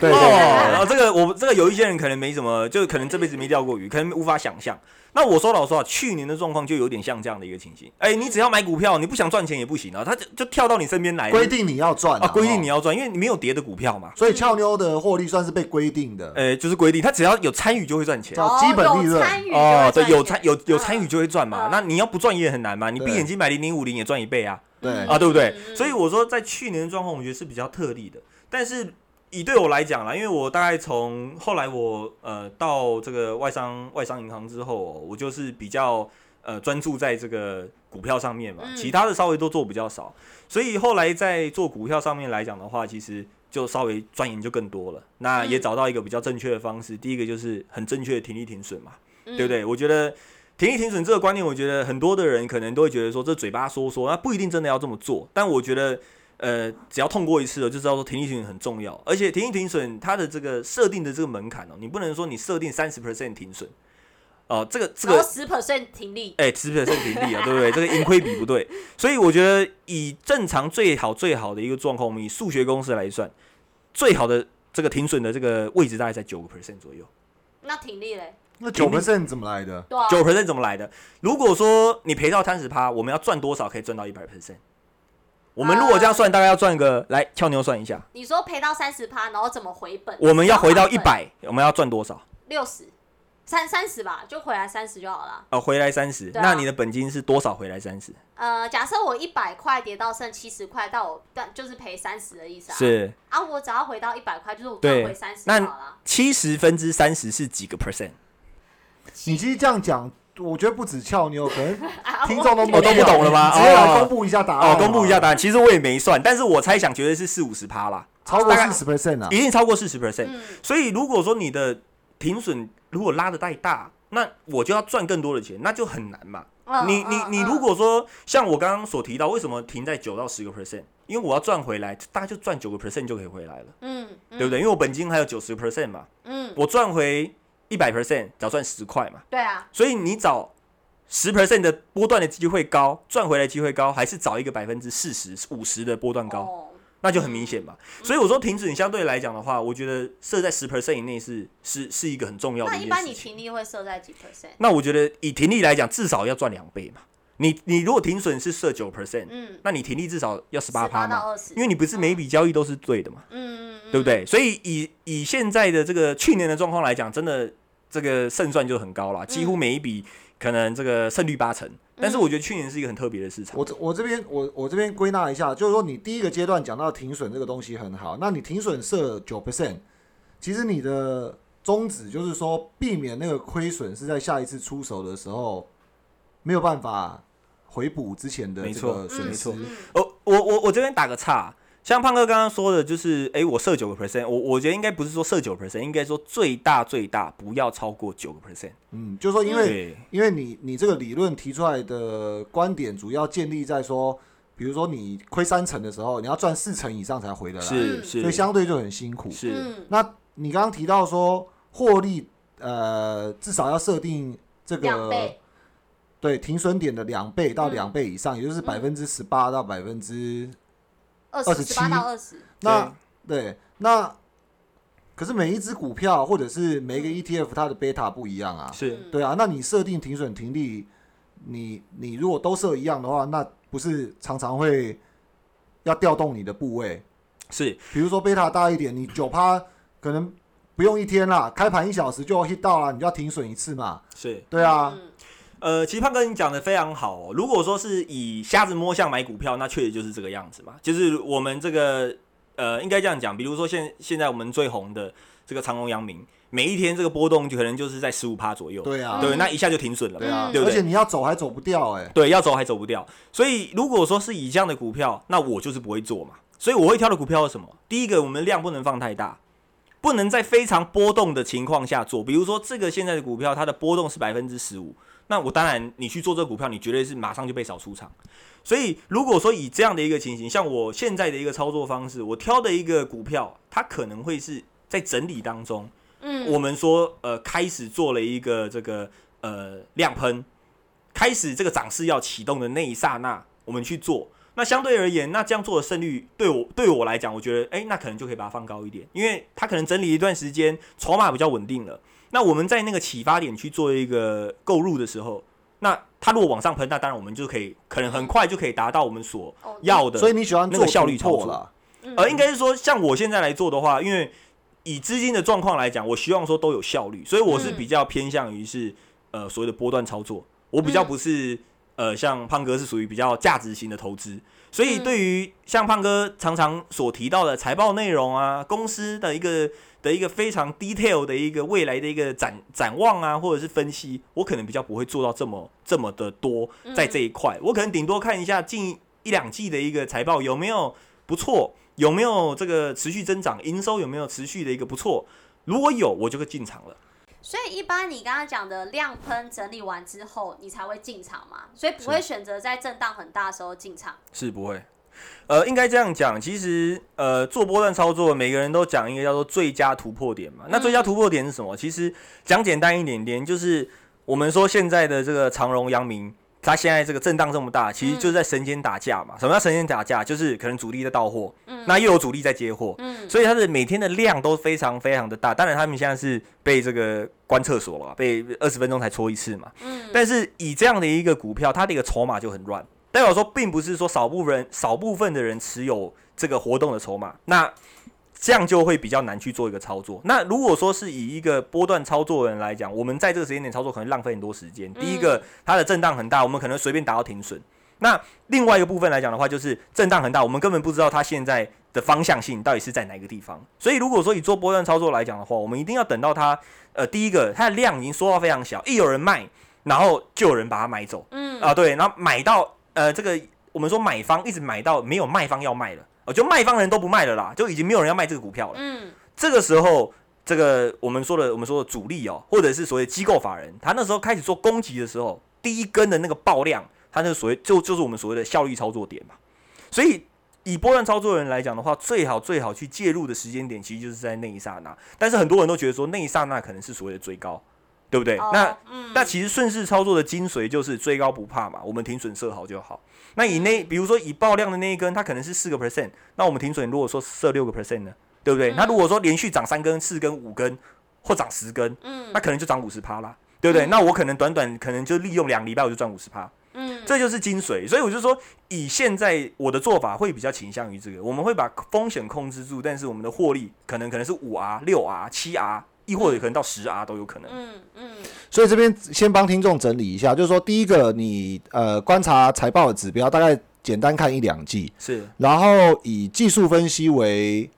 对哦，然后这个我这个有一些人可能没什么，就是可能这辈子没钓过鱼，可能无法想象。那我说老实话，去年的状况就有点像这样的一个情形。哎，你只要买股票，你不想赚钱也不行啊，他就就跳到你身边来。规定你要赚啊，规定你要赚，因为你没有跌的股票嘛。所以俏妞的获利算是被规定的。哎，就是规定，他只要有参与就会赚钱，叫基本利润。哦，对，有参有有参与就会赚嘛。那你要不赚也很难嘛。你闭眼睛买零零五零也赚一倍啊。对啊，对不对？所以我说在去年的状况，我觉得是比较特例的。但是以对我来讲啦，因为我大概从后来我呃到这个外商外商银行之后，我就是比较呃专注在这个股票上面嘛，其他的稍微都做比较少。所以后来在做股票上面来讲的话，其实。就稍微钻研就更多了，那也找到一个比较正确的方式。第一个就是很正确的停利停损嘛，对不对？我觉得停利停损这个观念，我觉得很多的人可能都会觉得说，这嘴巴说说，那不一定真的要这么做。但我觉得，呃，只要痛过一次了，就知道说停利停损很重要。而且停利停损它的这个设定的这个门槛哦，你不能说你设定三十 percent 停损。哦，这个这个十 percent 停利，哎，十 percent 停利啊，对不对？这个盈亏比不对，所以我觉得以正常最好最好的一个状况，我们以数学公式来算，最好的这个停损的这个位置大概在九个 percent 左右。那停利嘞？那九 percent 怎么来的？九 percent 怎么来的？如果说你赔到三十趴，我们要赚多少可以赚到一百 percent？我们如果这样算，大概要赚个来俏妞算一下。你说赔到三十趴，然后怎么回本？我们要回到一百，我们要赚多少？六十。三三十吧，就回来三十就好了。哦，回来三十，那你的本金是多少？回来三十？呃，假设我一百块跌到剩七十块，到我但就是赔三十的意思啊。是啊，我只要回到一百块，就是我赚回三十就好了。七十分之三十是几个 percent？你其实这样讲，我觉得不止俏妞，可能 听众都我都不懂了吗？直接来公布一下答案。哦，公布一下答案。其实我也没算，但是我猜想绝对是四五十趴啦，超过四十 percent 啊，一定超过四十 percent。所以如果说你的停损如果拉的太大，那我就要赚更多的钱，那就很难嘛。你你你如果说像我刚刚所提到，为什么停在九到十个 percent？因为我要赚回来，大概就赚九个 percent 就可以回来了。嗯，对不对？因为我本金还有九十 percent 嘛。嗯，我赚回一百 percent，只要赚十块嘛。对啊。所以你找十 percent 的波段的机会高，赚回来机会高，还是找一个百分之四十五十的波段高？那就很明显嘛，所以我说停止，你相对来讲的话，我觉得设在十 percent 以内是是是一个很重要的。那一般你停利会设在几 percent？那我觉得以停利来讲，至少要赚两倍嘛。你你如果停损是设九 percent，嗯，那你停利至少要十八趴嘛，因为你不是每一笔交易都是对的嘛，嗯嗯，对不对？所以以以现在的这个去年的状况来讲，真的这个胜算就很高了，几乎每一笔可能这个胜率八成。但是我觉得去年是一个很特别的市场。我这我这边我我这边归纳一下，就是说你第一个阶段讲到停损这个东西很好，那你停损设九 percent，其实你的宗旨就是说避免那个亏损是在下一次出手的时候没有办法回补之前的这个损失。哦，我我我这边打个岔。像胖哥刚刚说的，就是哎，我设九个 percent，我我觉得应该不是说设九 percent，应该说最大最大不要超过九个 percent。嗯，就是说因为因为你你这个理论提出来的观点，主要建立在说，比如说你亏三成的时候，你要赚四成以上才回得来，是是，所以相对就很辛苦。是，那你刚刚提到说获利，呃，至少要设定这个对停损点的两倍到两倍以上，也就是百分之十八到百分之。二十七到二十，那对那可是每一只股票或者是每一个 ETF 它的贝塔不一样啊，是对啊。那你设定停损停利，你你如果都设一样的话，那不是常常会要调动你的部位？是，比如说贝塔大一点，你九趴可能不用一天啦，开盘一小时就要 hit 到了，你就要停损一次嘛。是对啊。呃，其实胖哥你讲的非常好哦。如果说是以瞎子摸象买股票，那确实就是这个样子嘛。就是我们这个呃，应该这样讲，比如说现现在我们最红的这个长隆、阳明，每一天这个波动就可能就是在十五趴左右。对啊，对，那一下就停损了。对啊，对不对？而且你要走还走不掉哎。对，要走还走不掉。所以如果说是以这样的股票，那我就是不会做嘛。所以我会挑的股票是什么？第一个，我们量不能放太大，不能在非常波动的情况下做。比如说这个现在的股票，它的波动是百分之十五。那我当然，你去做这个股票，你绝对是马上就被扫出场。所以，如果说以这样的一个情形，像我现在的一个操作方式，我挑的一个股票，它可能会是在整理当中，嗯，我们说呃开始做了一个这个呃量喷，开始这个涨势要启动的那一刹那，我们去做。那相对而言，那这样做的胜率对我对我来讲，我觉得哎，那可能就可以把它放高一点，因为它可能整理一段时间，筹码比较稳定了。那我们在那个启发点去做一个购入的时候，那它如果往上喷，那当然我们就可以可能很快就可以达到我们所要的。所以你喜欢那个效率操作呃，应该是说像我现在来做的话，因为以资金的状况来讲，我希望说都有效率，所以我是比较偏向于是呃所谓的波段操作，我比较不是。呃，像胖哥是属于比较价值型的投资，所以对于像胖哥常常所提到的财报内容啊，公司的一个的一个非常 detail 的一个未来的一个展展望啊，或者是分析，我可能比较不会做到这么这么的多在这一块，我可能顶多看一下近一两季的一个财报有没有不错，有没有这个持续增长，营收有没有持续的一个不错，如果有，我就会进场了。所以一般你刚刚讲的量喷整理完之后，你才会进场嘛？所以不会选择在震荡很大的时候进场。是不会，呃，应该这样讲。其实，呃，做波段操作，每个人都讲一个叫做最佳突破点嘛。那最佳突破点是什么？其实讲简单一点点，就是我们说现在的这个长荣、阳明。它现在这个震荡这么大，其实就是在神仙打架嘛。什么叫神仙打架？就是可能主力在到货，那又有主力在接货，所以它的每天的量都非常非常的大。当然，他们现在是被这个关厕所了，被二十分钟才搓一次嘛。但是以这样的一个股票，它的一个筹码就很乱，代表说并不是说少部分少部分的人持有这个活动的筹码。那这样就会比较难去做一个操作。那如果说是以一个波段操作人来讲，我们在这个时间点操作可能浪费很多时间。第一个，它的震荡很大，我们可能随便打到停损。那另外一个部分来讲的话，就是震荡很大，我们根本不知道它现在的方向性到底是在哪个地方。所以如果说以做波段操作来讲的话，我们一定要等到它，呃，第一个它的量已经缩到非常小，一有人卖，然后就有人把它买走。嗯啊，对，然后买到呃这个我们说买方一直买到没有卖方要卖了。就卖方人都不卖了啦，就已经没有人要卖这个股票了。嗯，这个时候，这个我们说的我们说的主力哦，或者是所谓机构法人，他那时候开始做攻击的时候，第一根的那个爆量，他那个所谓就就是我们所谓的效率操作点嘛。所以以波段操作人来讲的话，最好最好去介入的时间点，其实就是在那一刹那。但是很多人都觉得说那一刹那可能是所谓的追高。对不对？那那其实顺势操作的精髓就是追高不怕嘛，我们停损设好就好。那以那比如说以爆量的那一根，它可能是四个 percent，那我们停损如果说设六个 percent 呢，对不对？那如果说连续涨三根、四根、五根或涨十根，嗯，那可能就涨五十趴啦，对不对？那我可能短短可能就利用两礼拜我就赚五十趴，嗯，这就是精髓。所以我就说，以现在我的做法会比较倾向于这个，我们会把风险控制住，但是我们的获利可能可能是五 R、六 R、七 R。亦或者可能到十 R 都有可能。嗯嗯。所以这边先帮听众整理一下，就是说，第一个，你呃观察财报的指标，大概简单看一两季，是。然后以技术分析为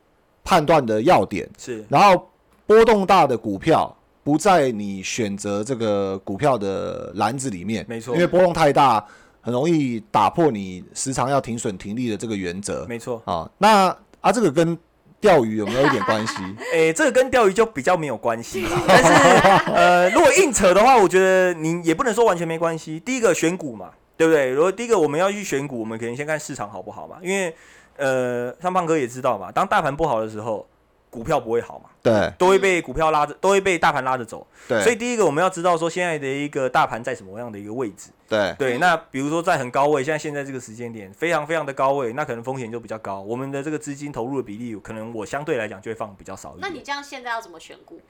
判断的要点，是。然后波动大的股票不在你选择这个股票的篮子里面，没错。因为波动太大，很容易打破你时常要停损停利的这个原则，没错。啊，那啊这个跟钓鱼有没有一点关系？诶，这个跟钓鱼就比较没有关系啦。但是，呃，如果硬扯的话，我觉得你也不能说完全没关系。第一个选股嘛，对不对？如果第一个我们要去选股，我们肯定先看市场好不好嘛。因为，呃，像胖哥也知道嘛，当大盘不好的时候。股票不会好嘛？对，都会被股票拉着，都会被大盘拉着走。对，所以第一个我们要知道说现在的一个大盘在什么样的一个位置。对对，那比如说在很高位，像现在这个时间点非常非常的高位，那可能风险就比较高。我们的这个资金投入的比例，可能我相对来讲就会放比较少一点。那你这样现在要怎么选股？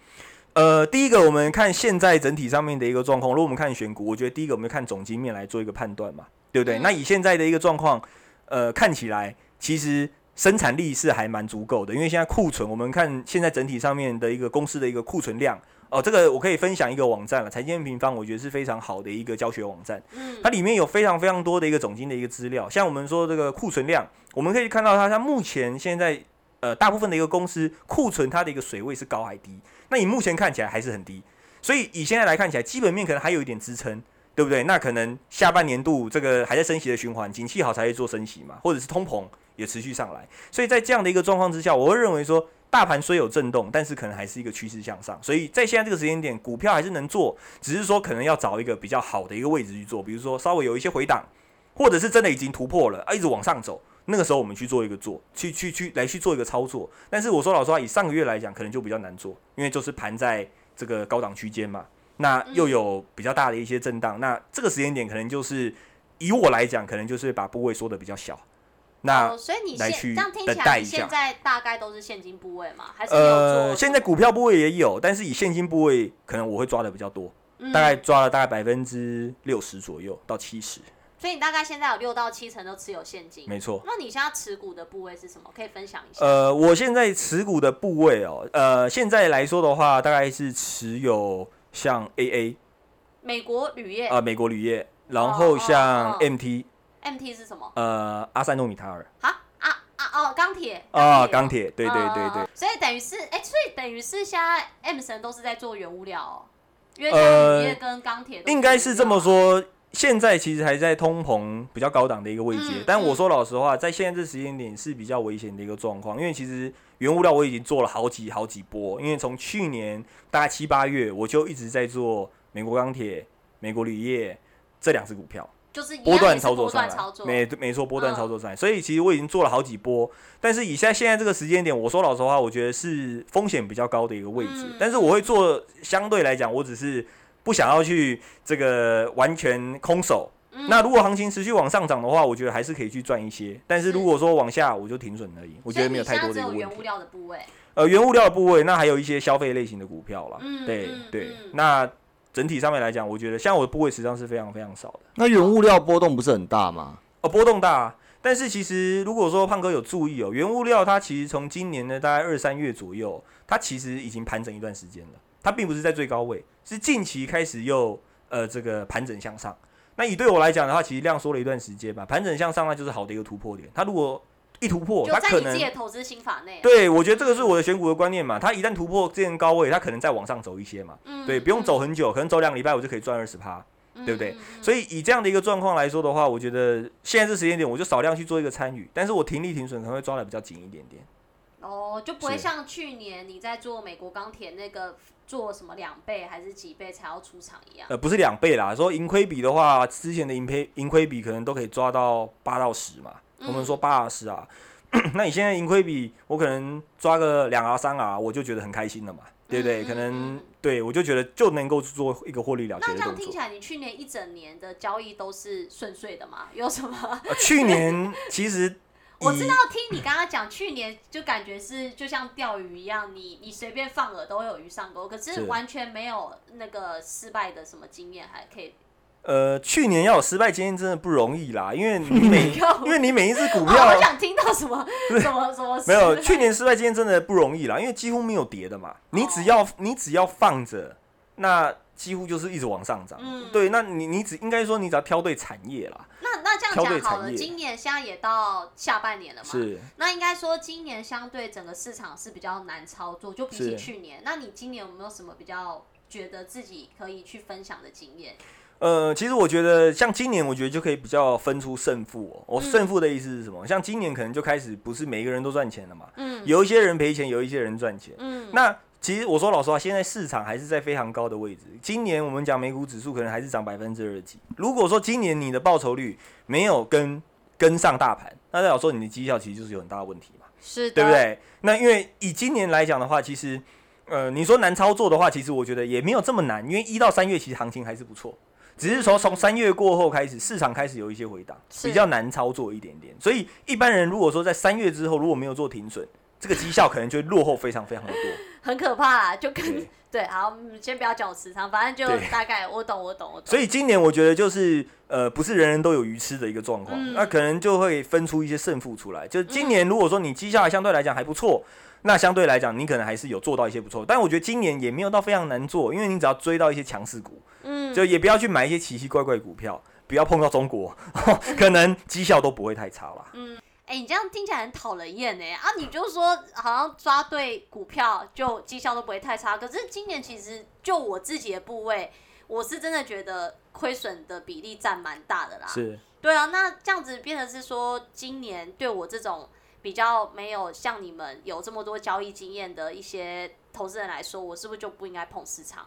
呃，第一个我们看现在整体上面的一个状况。如果我们看选股，我觉得第一个我们看总金面来做一个判断嘛，对不对？那以现在的一个状况，呃，看起来其实。生产力是还蛮足够的，因为现在库存，我们看现在整体上面的一个公司的一个库存量哦，这个我可以分享一个网站了，财经平方，我觉得是非常好的一个教学网站。嗯，它里面有非常非常多的一个总金的一个资料，像我们说这个库存量，我们可以看到它，它目前现在呃大部分的一个公司库存它的一个水位是高还低？那你目前看起来还是很低，所以以现在来看起来，基本面可能还有一点支撑，对不对？那可能下半年度这个还在升息的循环，景气好才会做升息嘛，或者是通膨。也持续上来，所以在这样的一个状况之下，我会认为说，大盘虽有震动，但是可能还是一个趋势向上。所以在现在这个时间点，股票还是能做，只是说可能要找一个比较好的一个位置去做，比如说稍微有一些回档，或者是真的已经突破了啊，一直往上走，那个时候我们去做一个做，去去去来去做一个操作。但是我说老实话，以上个月来讲，可能就比较难做，因为就是盘在这个高档区间嘛，那又有比较大的一些震荡，那这个时间点可能就是以我来讲，可能就是把部位缩的比较小。那所以你现这样听起来，现在大概都是现金部位嘛？还是呃，现在股票部位也有，但是以现金部位，可能我会抓的比较多，大概抓了大概百分之六十左右到七十。所以你大概现在有六到七成都持有现金，没错。那你现在持股的部位是什么？可以分享一下。呃，我现在持股的部位哦，呃，现在来说的话，大概是持有像 AA 美国铝业啊，美国铝业。然后像 MT，MT 是什么？呃，阿塞诺米塔尔。啊啊啊哦，钢铁。啊，钢铁，对对对对。所以等于是，哎，所以等于是现在 M 神都是在做原物料，哦，因为铝业跟钢铁。应该是这么说。现在其实还在通膨比较高档的一个位阶，但我说老实话，在现在这时间点是比较危险的一个状况，因为其实原物料我已经做了好几好几波，因为从去年大概七八月我就一直在做美国钢铁、美国铝业这两只股票，就是波段操作上来，没没错，波段操作上来，所以其实我已经做了好几波，但是以现在现在这个时间点，我说老实话，我觉得是风险比较高的一个位置，但是我会做相对来讲，我只是。不想要去这个完全空手，那如果行情持续往上涨的话，我觉得还是可以去赚一些。但是如果说往下，我就停损而已。我觉得没有太多的一个问题。原物料的部位，呃，原物料的部位，那还有一些消费类型的股票了。对对，那整体上面来讲，我觉得像我的部位实际上是非常非常少的。那原物料波动不是很大吗？哦，波动大，但是其实如果说胖哥有注意哦，原物料它其实从今年的大概二三月左右，它其实已经盘整一段时间了。它并不是在最高位，是近期开始又呃这个盘整向上。那以对我来讲的话，其实量缩了一段时间吧，盘整向上那就是好的一个突破点。它如果一突破，它可能投资心法内。对，我觉得这个是我的选股的观念嘛。它一旦突破这前高位，它可能再往上走一些嘛。嗯。对，不用走很久，可能走两个礼拜我就可以赚二十趴，对不对？所以以这样的一个状况来说的话，我觉得现在这时间点我就少量去做一个参与，但是我停利停损可能会抓的比较紧一点点。哦，就不会像去年你在做美国钢铁那个做什么两倍还是几倍才要出场一样。呃，不是两倍啦，说盈亏比的话，之前的盈亏盈亏比可能都可以抓到八到十嘛。我们说八到十啊，那你现在盈亏比我可能抓个两啊三啊，我就觉得很开心了嘛，对不对？可能对我就觉得就能够做一个获利了结的那这样听起来，你去年一整年的交易都是顺遂的吗？有什么？去年其实。我知道，听你刚刚讲，去年就感觉是就像钓鱼一样，你你随便放饵都会有鱼上钩，可是完全没有那个失败的什么经验，还可以。呃，去年要有失败经验真的不容易啦，因为你每 因为你每一只股票，我想听到什么 什么什么。没有，去年失败经验真的不容易啦，因为几乎没有跌的嘛，你只要你只要放着，那几乎就是一直往上涨。嗯，对，那你你只应该说你只要挑对产业啦。那那这样讲好了，今年现在也到下半年了嘛？是。那应该说今年相对整个市场是比较难操作，就比起去年。那你今年有没有什么比较觉得自己可以去分享的经验？呃，其实我觉得像今年，我觉得就可以比较分出胜负哦。我胜负的意思是什么？像今年可能就开始不是每一个人都赚钱了嘛。嗯。有一些人赔钱，有一些人赚钱。嗯。那其实我说老实话，现在市场还是在非常高的位置。今年我们讲美股指数可能还是涨百分之二几。如果说今年你的报酬率没有跟跟上大盘，那代表说你的绩效其实就是有很大的问题嘛？是，对不对？那因为以今年来讲的话，其实呃，你说难操作的话，其实我觉得也没有这么难，因为一到三月其实行情还是不错，只是说从三月过后开始，市场开始有一些回档，比较难操作一点点。所以一般人如果说在三月之后如果没有做停损，这个绩效可能就会落后非常非常的多。很可怕啦，就跟对，好，先不要讲我时长，反正就大概我懂，我懂，我懂。所以今年我觉得就是呃，不是人人都有鱼吃的一个状况，那可能就会分出一些胜负出来。就今年如果说你绩效相对来讲还不错，那相对来讲你可能还是有做到一些不错。但我觉得今年也没有到非常难做，因为你只要追到一些强势股，嗯，就也不要去买一些奇奇怪怪股票，不要碰到中国，可能绩效都不会太差啦。嗯。哎，你这样听起来很讨人厌哎啊！你就说好像抓对股票就绩效都不会太差，可是今年其实就我自己的部位，我是真的觉得亏损的比例占蛮大的啦。是，对啊，那这样子变成是说，今年对我这种比较没有像你们有这么多交易经验的一些投资人来说，我是不是就不应该碰市场？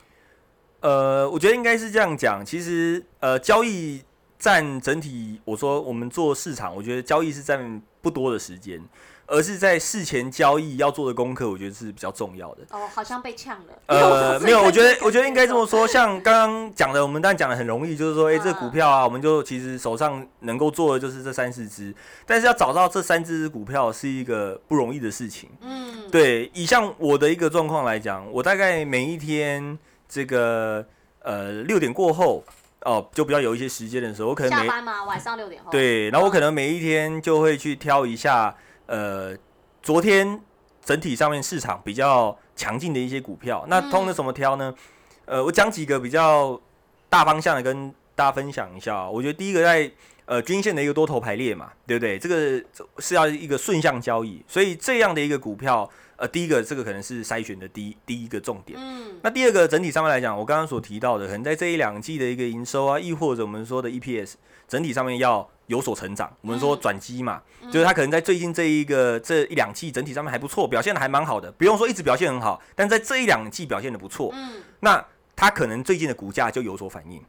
呃，我觉得应该是这样讲，其实呃，交易占整体，我说我们做市场，我觉得交易是占。不多的时间，而是在事前交易要做的功课，我觉得是比较重要的。哦，好像被呛了。呃，没有，我觉得，我觉得应该这么说。像刚刚讲的，我们当然讲的很容易，就是说，哎，这股票啊，我们就其实手上能够做的就是这三四只，但是要找到这三只股票是一个不容易的事情。嗯，对。以像我的一个状况来讲，我大概每一天这个呃六点过后。哦，就比较有一些时间的时候，我可能下班吗？晚上六点后。对，然后我可能每一天就会去挑一下，呃，昨天整体上面市场比较强劲的一些股票。那通的怎么挑呢？呃，我讲几个比较大方向的跟大家分享一下，我觉得第一个在呃均线的一个多头排列嘛，对不对？这个是要一个顺向交易，所以这样的一个股票，呃，第一个这个可能是筛选的第一第一个重点。嗯。那第二个整体上面来讲，我刚刚所提到的，可能在这一两季的一个营收啊，亦或者我们说的 EPS，整体上面要有所成长。我们说转机嘛，就是他可能在最近这一个这一两季整体上面还不错，表现的还蛮好的，不用说一直表现很好，但在这一两季表现的不错。嗯。那他可能最近的股价就有所反应。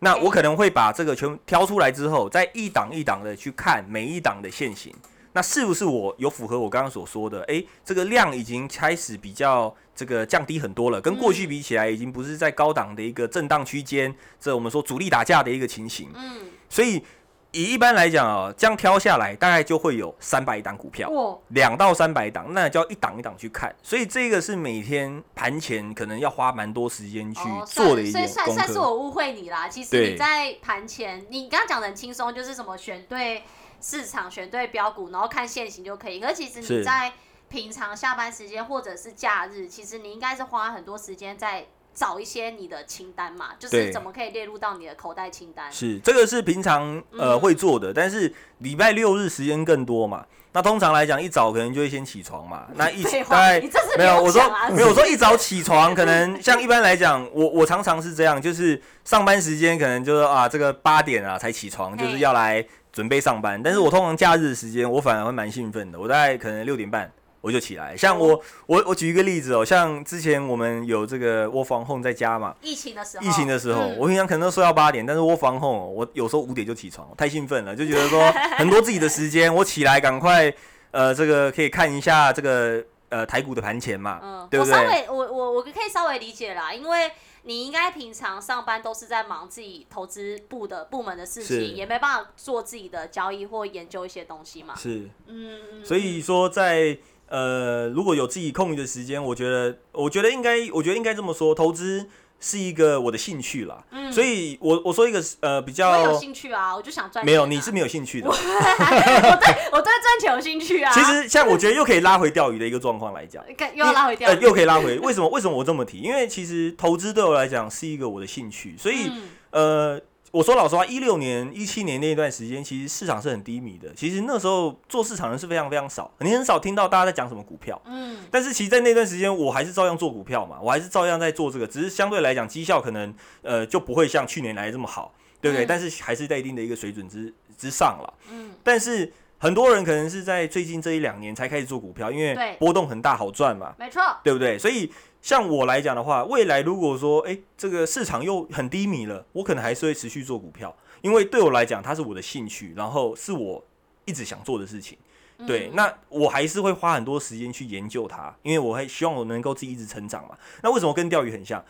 那我可能会把这个全挑出来之后，再一档一档的去看每一档的现形，那是不是我有符合我刚刚所说的？诶，这个量已经开始比较这个降低很多了，跟过去比起来，已经不是在高档的一个震荡区间，这我们说主力打架的一个情形。嗯，所以。以一般来讲啊，这样挑下来大概就会有三百档股票，两到三百档，那就要一档一档去看。所以这个是每天盘前可能要花蛮多时间去做的一件功课。算是我误会你啦，其实你在盘前，你刚刚讲的很轻松，就是什么选对市场、选对标股，然后看现行就可以。可其实你在平常下班时间或者是假日，其实你应该是花很多时间在。找一些你的清单嘛，就是怎么可以列入到你的口袋清单？是这个是平常呃会做的，但是礼拜六日时间更多嘛。那通常来讲，一早可能就会先起床嘛。那一大概没有我说没有我说一早起床，可能 像一般来讲，我我常常是这样，就是上班时间可能就是啊这个八点啊才起床，就是要来准备上班。但是我通常假日的时间，我反而会蛮兴奋的。我大概可能六点半。我就起来，像我我我举一个例子哦，像之前我们有这个窝房 home 在家嘛，疫情的时候，疫情的时候，我平常可能都睡到八点，但是窝房 home 我有时候五点就起床，太兴奋了，就觉得说 很多自己的时间，我起来赶快呃这个可以看一下这个呃台股的盘前嘛，嗯，对不对？我稍微我我我可以稍微理解啦，因为你应该平常上班都是在忙自己投资部的部门的事情，也没办法做自己的交易或研究一些东西嘛，是，嗯，所以说在。呃，如果有自己空余的时间，我觉得，我觉得应该，我觉得应该这么说，投资是一个我的兴趣啦。嗯，所以我我说一个呃比较，我有兴趣啊，我就想赚。没有，你是没有兴趣的。我 对我对赚钱有兴趣啊。其实像我觉得又可以拉回钓鱼的一个状况来讲，又要拉回钓，呃，又可以拉回。为什么？为什么我这么提？因为其实投资对我来讲是一个我的兴趣，所以呃。我说老实话，一六年、一七年那一段时间，其实市场是很低迷的。其实那时候做市场人是非常非常少，你很少听到大家在讲什么股票。嗯。但是其实，在那段时间，我还是照样做股票嘛，我还是照样在做这个，只是相对来讲，绩效可能呃就不会像去年来这么好，对不对？但是还是在一定的一个水准之之上了。嗯。但是很多人可能是在最近这一两年才开始做股票，因为波动很大，好赚嘛。没错。对不对？所以。像我来讲的话，未来如果说，哎，这个市场又很低迷了，我可能还是会持续做股票，因为对我来讲，它是我的兴趣，然后是我一直想做的事情。对，那我还是会花很多时间去研究它，因为我还希望我能够自己一直成长嘛。那为什么跟钓鱼很像？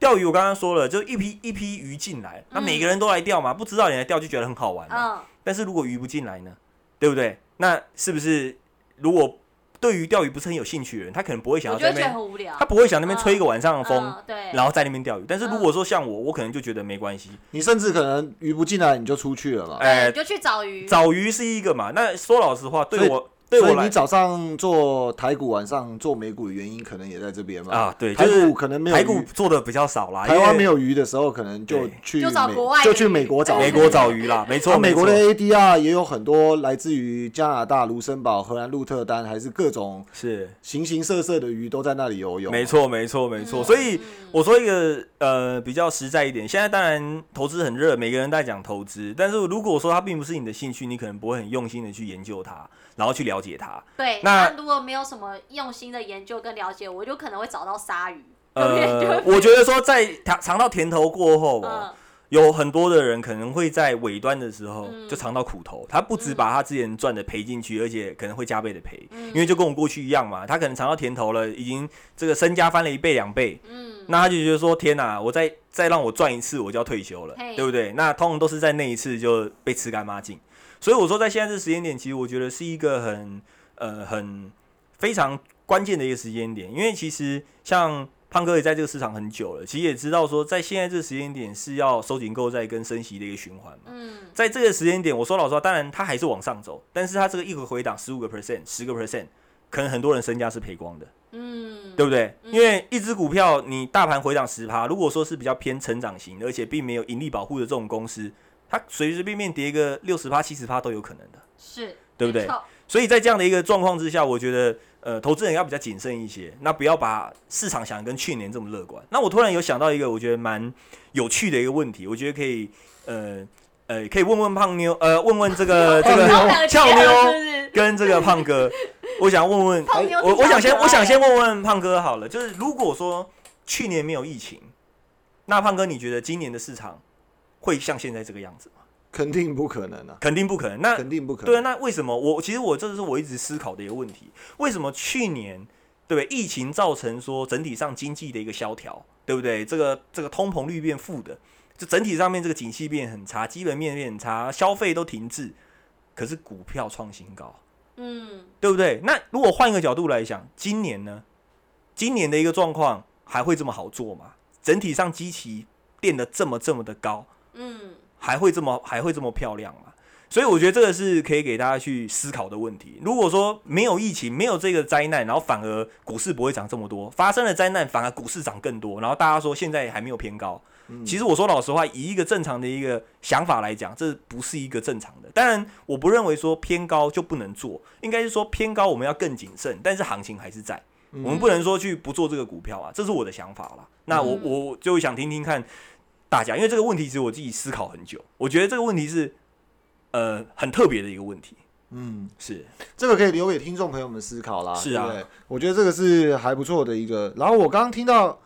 钓鱼我刚刚说了，就一批一批鱼进来，那每个人都来钓嘛，不知道你来钓就觉得很好玩嘛。但是如果鱼不进来呢，对不对？那是不是如果？对于钓鱼不是很有兴趣的人，他可能不会想要在那边，他不会想那边吹一个晚上的风，对，然后在那边钓鱼。但是如果说像我，我可能就觉得没关系。你甚至可能鱼不进来，你就出去了嘛，哎，就去找鱼。找鱼是一个嘛？那说老实话，对我。所以你早上做台股，晚上做美股的原因，可能也在这边嘛？啊，对，台股可能没有台股做的比较少啦。台湾没有鱼的时候，可能就去就找国外，就去美国找美国找鱼啦。没错，美国的 ADR 也有很多来自于加拿大卢森堡、荷兰鹿特丹，还是各种是形形色色的鱼都在那里游泳。没错，没错，没错。所以我说一个呃比较实在一点，现在当然投资很热，每个人都在讲投资，但是如果说它并不是你的兴趣，你可能不会很用心的去研究它。然后去了解它。对，那如果没有什么用心的研究跟了解，我就可能会找到鲨鱼。呃，我觉得说在尝尝到甜头过后，有很多的人可能会在尾端的时候就尝到苦头。他不止把他之前赚的赔进去，而且可能会加倍的赔。因为就跟我过去一样嘛，他可能尝到甜头了，已经这个身家翻了一倍两倍。嗯，那他就觉得说：天哪，我再再让我赚一次，我就要退休了，对不对？那通常都是在那一次就被吃干抹净。所以我说，在现在这时间点，其实我觉得是一个很呃很非常关键的一个时间点，因为其实像胖哥也在这个市场很久了，其实也知道说，在现在这个时间点是要收紧购债跟升息的一个循环嘛。嗯，在这个时间点，我说老实话，当然它还是往上走，但是它这个一个回档十五个 percent、十个 percent，可能很多人身家是赔光的，嗯，对不对？因为一只股票你大盘回档十趴，如果说是比较偏成长型，而且并没有盈利保护的这种公司，它随随便便跌个六十趴、七十趴都有可能的，是对不对？所以在这样的一个状况之下，我觉得。呃，投资人要比较谨慎一些，那不要把市场想跟去年这么乐观。那我突然有想到一个我觉得蛮有趣的一个问题，我觉得可以，呃呃，可以问问胖妞，呃，问问这个 这个俏妞跟这个胖哥，我想问问，我我想先我想先问问胖哥好了，就是如果说去年没有疫情，那胖哥你觉得今年的市场会像现在这个样子吗？肯定不可能啊！肯定不可能。那肯定不可能。对啊，那为什么我其实我这是我一直思考的一个问题？为什么去年对不对？疫情造成说整体上经济的一个萧条，对不对？这个这个通膨率变负的，就整体上面这个景气变很差，基本面变很差，消费都停滞，可是股票创新高，嗯，对不对？那如果换一个角度来讲，今年呢？今年的一个状况还会这么好做吗？整体上基期变得这么这么的高，嗯。还会这么还会这么漂亮吗？所以我觉得这个是可以给大家去思考的问题。如果说没有疫情，没有这个灾难，然后反而股市不会涨这么多；发生了灾难，反而股市涨更多。然后大家说现在还没有偏高，其实我说老实话，以一个正常的一个想法来讲，这不是一个正常的。当然，我不认为说偏高就不能做，应该是说偏高我们要更谨慎。但是行情还是在，我们不能说去不做这个股票啊，这是我的想法了。那我我就想听听看。大家，因为这个问题其实我自己思考很久，我觉得这个问题是，呃，很特别的一个问题。嗯，是这个可以留给听众朋友们思考啦。是啊，我觉得这个是还不错的一个。然后我刚刚听到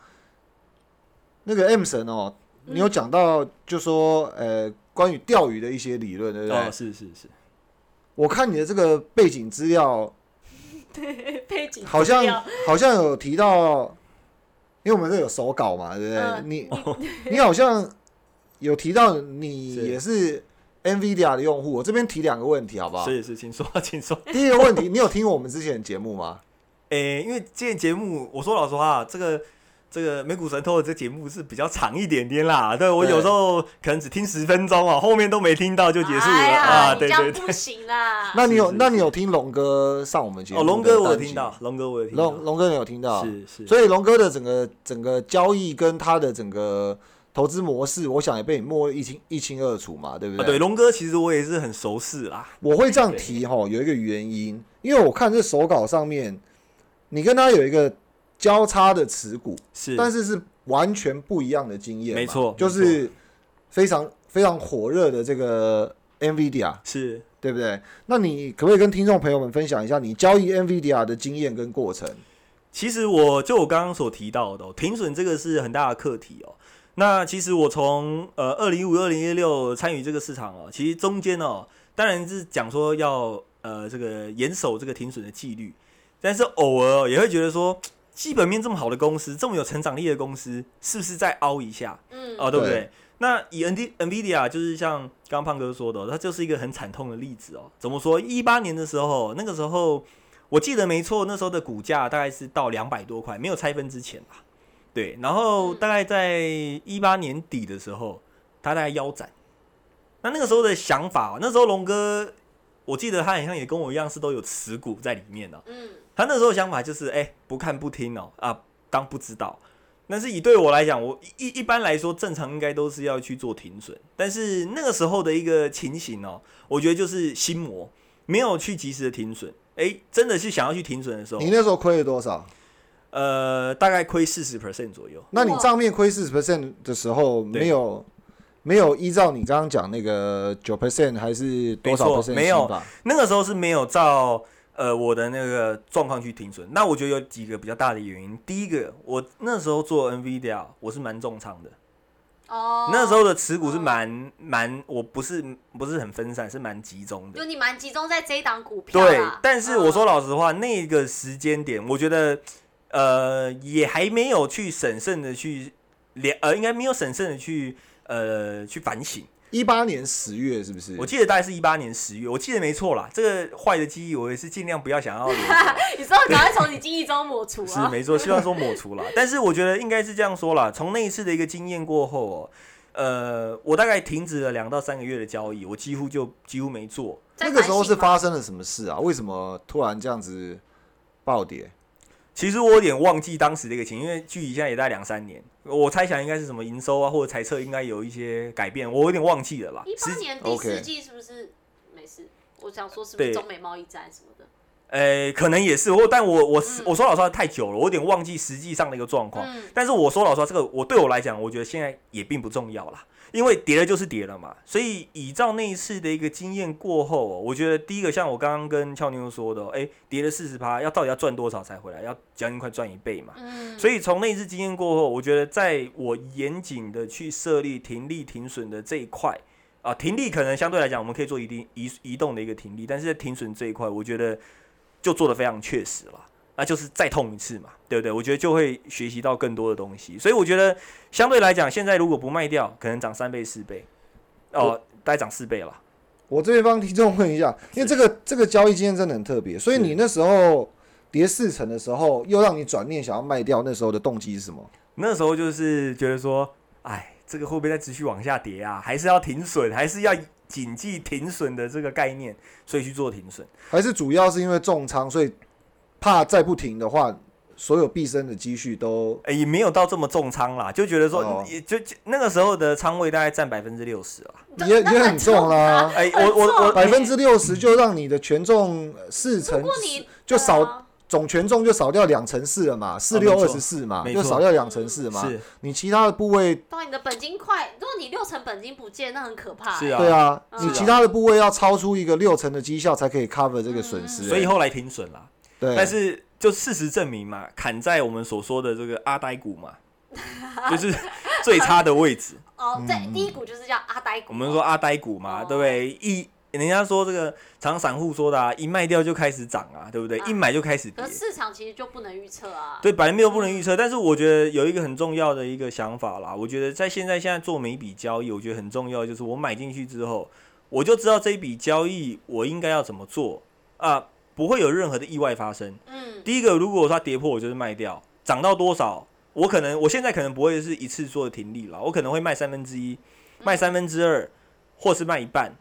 那个 M 神哦，你有讲到就说呃，关于钓鱼的一些理论，对不对？哦，是是是。我看你的这个背景资料，对背景好像好像有提到。因为我们这有手稿嘛，对不对？你 你好像有提到你也是 NVIDIA 的用户，我这边提两个问题，好不好？是是，请说，请说。第一个问题，你有听我们之前的节目吗？诶，因为之前节目，我说老实话，这个。这个美股神偷的这节目是比较长一点点啦，对我有时候可能只听十分钟啊，后面都没听到就结束了啊，对对对，不行啦。那你有那你有听龙哥上我们节目？哦，龙哥我有听到，龙哥我有听到，龙龙哥你有听到？是是。所以龙哥的整个整个交易跟他的整个投资模式，我想也被你摸一清一清二楚嘛，对不对？对，龙哥其实我也是很熟悉啦。我会这样提哈，有一个原因，因为我看这手稿上面，你跟他有一个交叉的持股，是，但是是。完全不一样的经验，没错，就是非常非常火热的这个 NVIDIA，是对不对？那你可不可以跟听众朋友们分享一下你交易 NVIDIA 的经验跟过程？其实我就我刚刚所提到的，哦停损这个是很大的课题哦。那其实我从呃二零一五、二零一六参与这个市场哦，其实中间哦，当然是讲说要呃这个严守这个停损的纪律，但是偶尔也会觉得说。基本面这么好的公司，这么有成长力的公司，是不是再凹一下？嗯，哦，对不对？那以 N D Nvidia 就是像刚刚胖哥说的，它就是一个很惨痛的例子哦。怎么说？一八年的时候，那个时候我记得没错，那时候的股价大概是到两百多块，没有拆分之前吧。对，然后大概在一八年底的时候，它大概腰斩。那那个时候的想法，那时候龙哥，我记得他好像也跟我一样，是都有持股在里面的。嗯。他那时候想法就是，哎，不看不听哦，啊，当不知道。但是以对我来讲，我一一般来说正常应该都是要去做停损。但是那个时候的一个情形哦，我觉得就是心魔，没有去及时的停损。哎，真的是想要去停损的时候，你那时候亏了多少？呃，大概亏四十 percent 左右。那你账面亏四十 percent 的时候，没有没有依照你刚刚讲那个九 percent 还是多少 percent？没有，那个时候是没有照。呃，我的那个状况去停损，那我觉得有几个比较大的原因。第一个，我那时候做 NVIDIA，我是蛮重仓的。哦。那时候的持股是蛮蛮，我不是不是很分散，是蛮集中的。就你蛮集中在这一档股票。对，但是我说老实话，那个时间点，我觉得呃，也还没有去审慎的去连，呃，应该没有审慎的去呃去反省。一八年十月是不是？我记得大概是一八年十月，我记得没错啦。这个坏的记忆，我也是尽量不要想要。你说赶快从你记忆中抹除啊？是没错，希望说抹除了。但是我觉得应该是这样说啦，从那一次的一个经验过后哦，呃，我大概停止了两到三个月的交易，我几乎就几乎没做。那个时候是发生了什么事啊？为什么突然这样子暴跌。其实我有点忘记当时的一个情，因为距离现在也在两三年，我猜想应该是什么营收啊，或者猜测应该有一些改变，我有点忘记了啦。一八年第四季是不是没事？我想说是不是中美贸易战什么的？诶，可能也是，我但我我我说老实话太久了，我有点忘记实际上的一个状况。但是我说老实话，这个我对我来讲，我觉得现在也并不重要啦。因为跌了就是跌了嘛，所以依照那一次的一个经验过后，我觉得第一个像我刚刚跟俏妞说的，哎，跌了四十趴，要到底要赚多少才回来？要将近快赚一倍嘛。嗯。所以从那一次经验过后，我觉得在我严谨的去设立停利停损的这一块啊，停利可能相对来讲我们可以做一定移移动的一个停利，但是在停损这一块，我觉得就做的非常确实了。那就是再痛一次嘛，对不对？我觉得就会学习到更多的东西，所以我觉得相对来讲，现在如果不卖掉，可能涨三倍四倍，哦，大概涨四倍了。我这边帮听众问一下，因为这个这个交易经验真的很特别，所以你那时候跌四成的时候，又让你转念想要卖掉，那时候的动机是什么？那时候就是觉得说，哎，这个会不会再持续往下跌啊？还是要停损，还是要谨记停损的这个概念，所以去做停损？还是主要是因为重仓，所以？怕再不停的话，所有毕生的积蓄都哎也没有到这么重仓啦，就觉得说，也就那个时候的仓位大概占百分之六十了，也也很重啦。哎，我我我百分之六十就让你的权重四成，就少总权重就少掉两成四了嘛，四六二十四嘛，就少掉两成四嘛。是，你其他的部位，当你的本金快，如果你六成本金不见，那很可怕。是啊，对啊，你其他的部位要超出一个六成的绩效才可以 cover 这个损失，所以后来停损了。但是，就事实证明嘛，砍在我们所说的这个阿呆股嘛，就是最差的位置。哦，对，第一股就是叫阿呆股。我们说阿呆股嘛，对不对？一人家说这个，常散户说的啊，一卖掉就开始涨啊，对不对？一买就开始跌。市场其实就不能预测啊。对，本来没有不能预测，但是我觉得有一个很重要的一个想法啦。我觉得在现在现在做每一笔交易，我觉得很重要，就是我买进去之后，我就知道这一笔交易我应该要怎么做啊。不会有任何的意外发生。嗯，第一个，如果它跌破，我就是卖掉；涨到多少，我可能我现在可能不会是一次做的停利了，我可能会卖三分之一，卖三分之二，或是卖一半。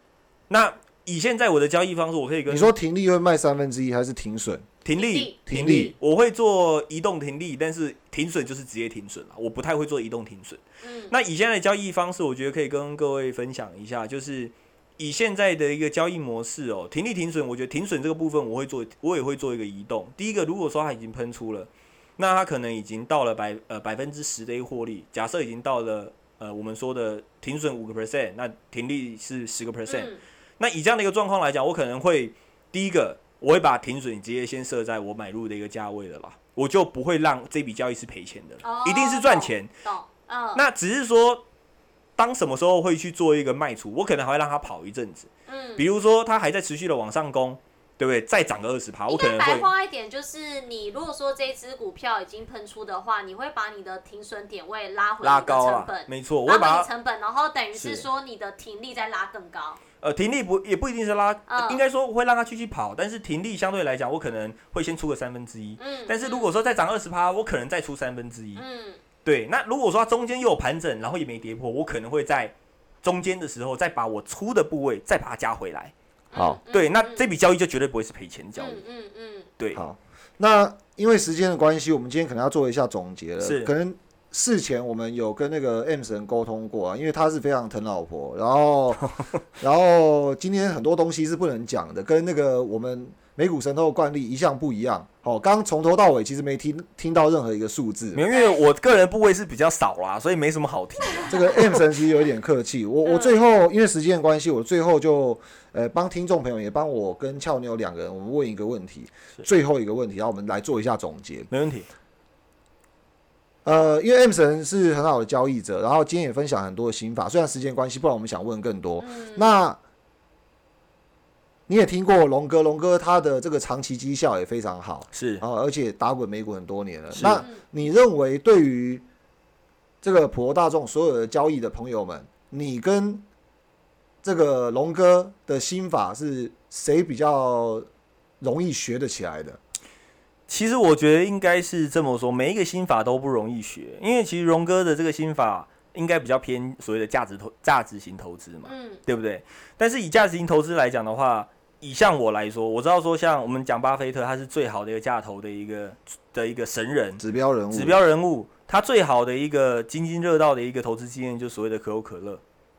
那以现在我的交易方式，我可以跟你说停利会卖三分之一，还是停损？停利，停利，我会做移动停利，但是停损就是直接停损了，我不太会做移动停损。嗯，那以现在的交易方式，我觉得可以跟各位分享一下，就是。以现在的一个交易模式哦，停利停损，我觉得停损这个部分我会做，我也会做一个移动。第一个，如果说它已经喷出了，那它可能已经到了百呃百分之十的一个获利，假设已经到了呃我们说的停损五个 percent，那停利是十个 percent。那以这样的一个状况来讲，我可能会第一个，我会把停损直接先设在我买入的一个价位的啦，我就不会让这笔交易是赔钱的，一定是赚钱。嗯，那只是说。当什么时候会去做一个卖出？我可能还会让它跑一阵子，嗯，比如说它还在持续的往上攻，对不对？再涨个二十趴，我可能会。白话一点就是，你如果说这只股票已经喷出的话，你会把你的停损点位拉回拉高成本，没错，我会把成本，然后等于是说你的停利再拉更高。呃，停利不也不一定是拉，应该说我会让它继续跑，但是停利相对来讲，我可能会先出个三分之一，嗯，但是如果说再涨二十趴，我可能再出三分之一，嗯。对，那如果说它中间又有盘整，然后也没跌破，我可能会在中间的时候再把我出的部位再把它加回来。好，对，那这笔交易就绝对不会是赔钱交易。嗯嗯，对。好，那因为时间的关系，我们今天可能要做一下总结了。是，可能事前我们有跟那个 M 神沟通过啊，因为他是非常疼老婆，然后 然后今天很多东西是不能讲的，跟那个我们。美股神偷的惯例一向不一样。好，刚从头到尾其实没听听到任何一个数字，因为我个人部位是比较少啦，所以没什么好听。这个 M 神其实有点客气。我我最后因为时间的关系，我最后就呃帮听众朋友也帮我跟俏妞两个人，我们问一个问题，最后一个问题，然后我们来做一下总结。没问题。呃，因为 M 神是很好的交易者，然后今天也分享很多的心法。虽然时间关系，不然我们想问更多。那你也听过龙哥，龙哥他的这个长期绩效也非常好，是啊，而且打滚美股很多年了。那你认为对于这个普罗大众所有的交易的朋友们，你跟这个龙哥的心法是谁比较容易学得起来的？其实我觉得应该是这么说，每一个心法都不容易学，因为其实龙哥的这个心法。应该比较偏所谓的价值投价值型投资嘛，嗯，对不对？但是以价值型投资来讲的话，以像我来说，我知道说像我们讲巴菲特，他是最好的一个价投的一个的一个神人，指标人物，指标人物。他最好的一个津津乐道的一个投资经验，就所谓的可口可乐，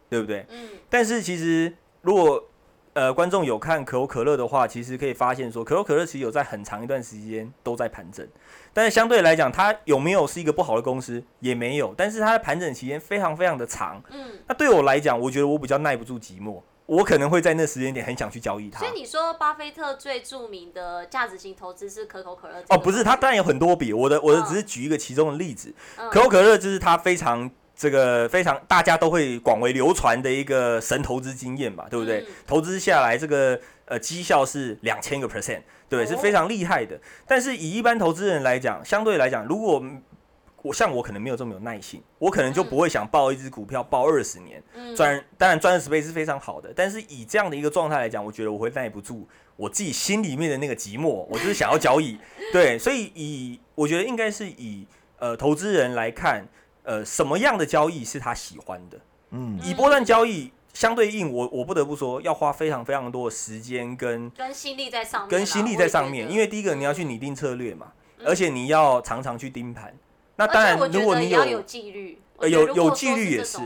对不对？嗯。但是其实如果呃观众有看可口可乐的话，其实可以发现说，可口可乐其实有在很长一段时间都在盘整。但是相对来讲，它有没有是一个不好的公司，也没有。但是它的盘整期间非常非常的长。嗯。那对我来讲，我觉得我比较耐不住寂寞。我可能会在那时间点很想去交易它。所以你说巴菲特最著名的价值型投资是可口可乐？哦，不是，他当然有很多笔。我的我的只是举一个其中的例子。可口可乐就是他非常这个非常大家都会广为流传的一个神投资经验吧，对不对？投资下来这个呃绩效是两千个 percent，对，是非常厉害的。但是以一般投资人来讲，相对来讲，如果我像我可能没有这么有耐心，我可能就不会想报一只股票报二十年，赚当然赚二十倍是非常好的，但是以这样的一个状态来讲，我觉得我会耐不住我自己心里面的那个寂寞，我就是想要交易，对，所以以我觉得应该是以呃投资人来看，呃什么样的交易是他喜欢的，嗯，以波段交易相对应，我我不得不说要花非常非常多的时间跟跟心力在上面，跟心力在上面，因为第一个你要去拟定策略嘛，而且你要常常去盯盘。那当然，如果你有有纪律，呃，有有纪律也是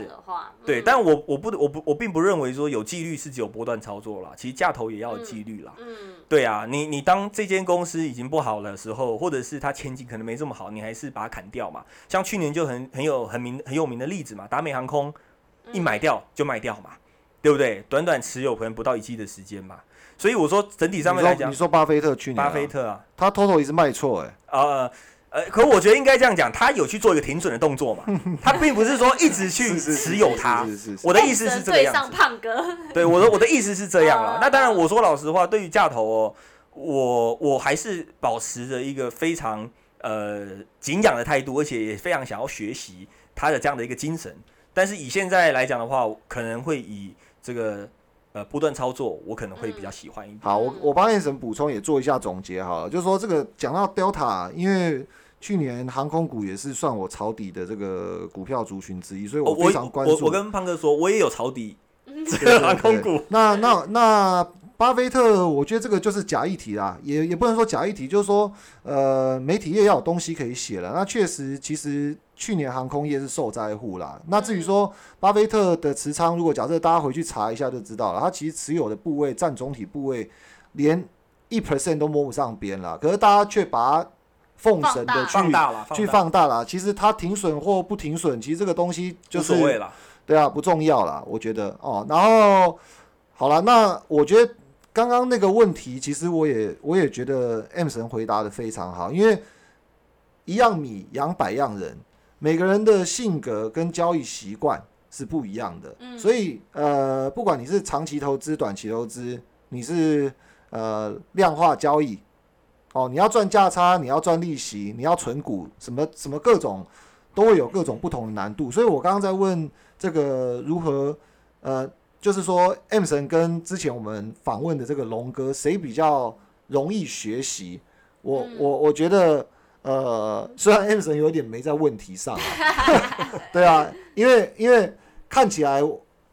对。但我我不我不我并不认为说有纪律是只有波段操作啦，其实价投也要有纪律啦。嗯，对啊，你你当这间公司已经不好的时候，或者是它前景可能没这么好，你还是把它砍掉嘛。像去年就很很有很名很有名的例子嘛，达美航空一买掉就卖掉嘛，对不对？短短持有可能不到一季的时间嘛。所以我说整体上面来讲，你说巴菲特去年，巴菲特啊，他 total 也是卖错哎，呃。呃，可我觉得应该这样讲，他有去做一个停损的动作嘛？他并不是说一直去持有它。我的意思是这个样子。胖哥。对，我的我的意思是这样了。那当然，我说老实话，对于价头哦，我我还是保持着一个非常呃敬仰的态度，而且也非常想要学习他的这样的一个精神。但是以现在来讲的话，可能会以这个呃波段操作，我可能会比较喜欢一点。好，我我帮燕神补充也做一下总结好了，就是说这个讲到 Delta，因为去年航空股也是算我抄底的这个股票族群之一，所以我非常关注。我跟胖哥说，我也有抄底 这个航空股。那那那巴菲特，我觉得这个就是假议题啦，也也不能说假议题，就是说呃，媒体业要有东西可以写了。那确实，其实去年航空业是受灾户啦。那至于说巴菲特的持仓，如果假设大家回去查一下就知道了，他其实持有的部位占总体部位连一 percent 都摸不上边了。可是大家却把它。奉神的去去放大了，其实它停损或不停损，其实这个东西就是对啊，不重要了，我觉得哦。然后好了，那我觉得刚刚那个问题，其实我也我也觉得 M 神回答的非常好，因为一样米养百样人，每个人的性格跟交易习惯是不一样的，所以呃，不管你是长期投资、短期投资，你是呃量化交易。哦，你要赚价差，你要赚利息，你要存股，什么什么各种，都会有各种不同的难度。所以我刚刚在问这个如何，呃，就是说 M 神跟之前我们访问的这个龙哥，谁比较容易学习？我我我觉得，呃，虽然 M 神有点没在问题上，对啊，因为因为看起来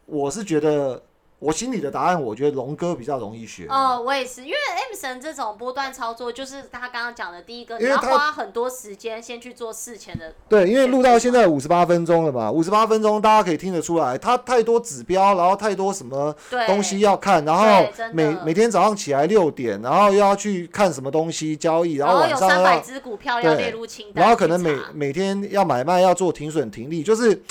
我是觉得。我心里的答案，我觉得龙哥比较容易学。哦，我也是，因为 M 神这种波段操作，就是他刚刚讲的第一个，你要花很多时间先去做事前的。对，因为录到现在五十八分钟了嘛，五十八分钟大家可以听得出来，他太多指标，然后太多什么东西要看，然后每每天早上起来六点，然后又要去看什么东西交易，然后晚上要。三百只股票要列入清单。然后可能每每天要买卖要做停损停利，就是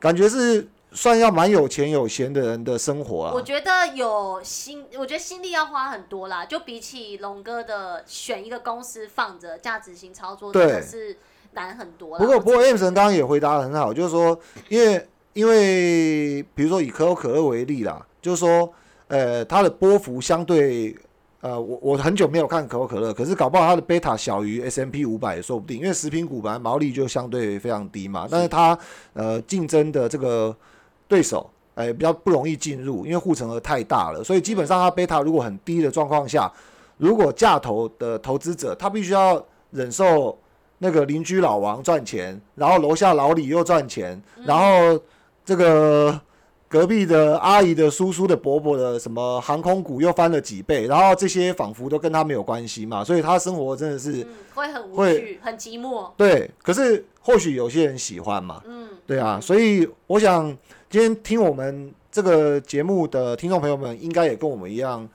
感觉是。算要蛮有钱有闲的人的生活啊！我觉得有心，我觉得心力要花很多啦。就比起龙哥的选一个公司放着价值型操作，真的是难很多。不过不过，M 神刚刚也回答的很好，就是说，因为因为比如说以可口可乐为例啦，就是说，呃，它的波幅相对，呃，我我很久没有看可口可乐，可是搞不好它的贝塔小于 S M P 五百也说不定，因为食品股本来毛利就相对非常低嘛，但是它呃竞争的这个。对手哎比较不容易进入，因为护城河太大了，所以基本上它贝塔如果很低的状况下，如果价投的投资者他必须要忍受那个邻居老王赚钱，然后楼下老李又赚钱，然后这个隔壁的阿姨的叔叔的伯伯的什么航空股又翻了几倍，然后这些仿佛都跟他没有关系嘛，所以他生活真的是会很无趣、很寂寞。对，可是或许有些人喜欢嘛，嗯，对啊，所以我想今天听我们这个节目的听众朋友们，应该也跟我们一样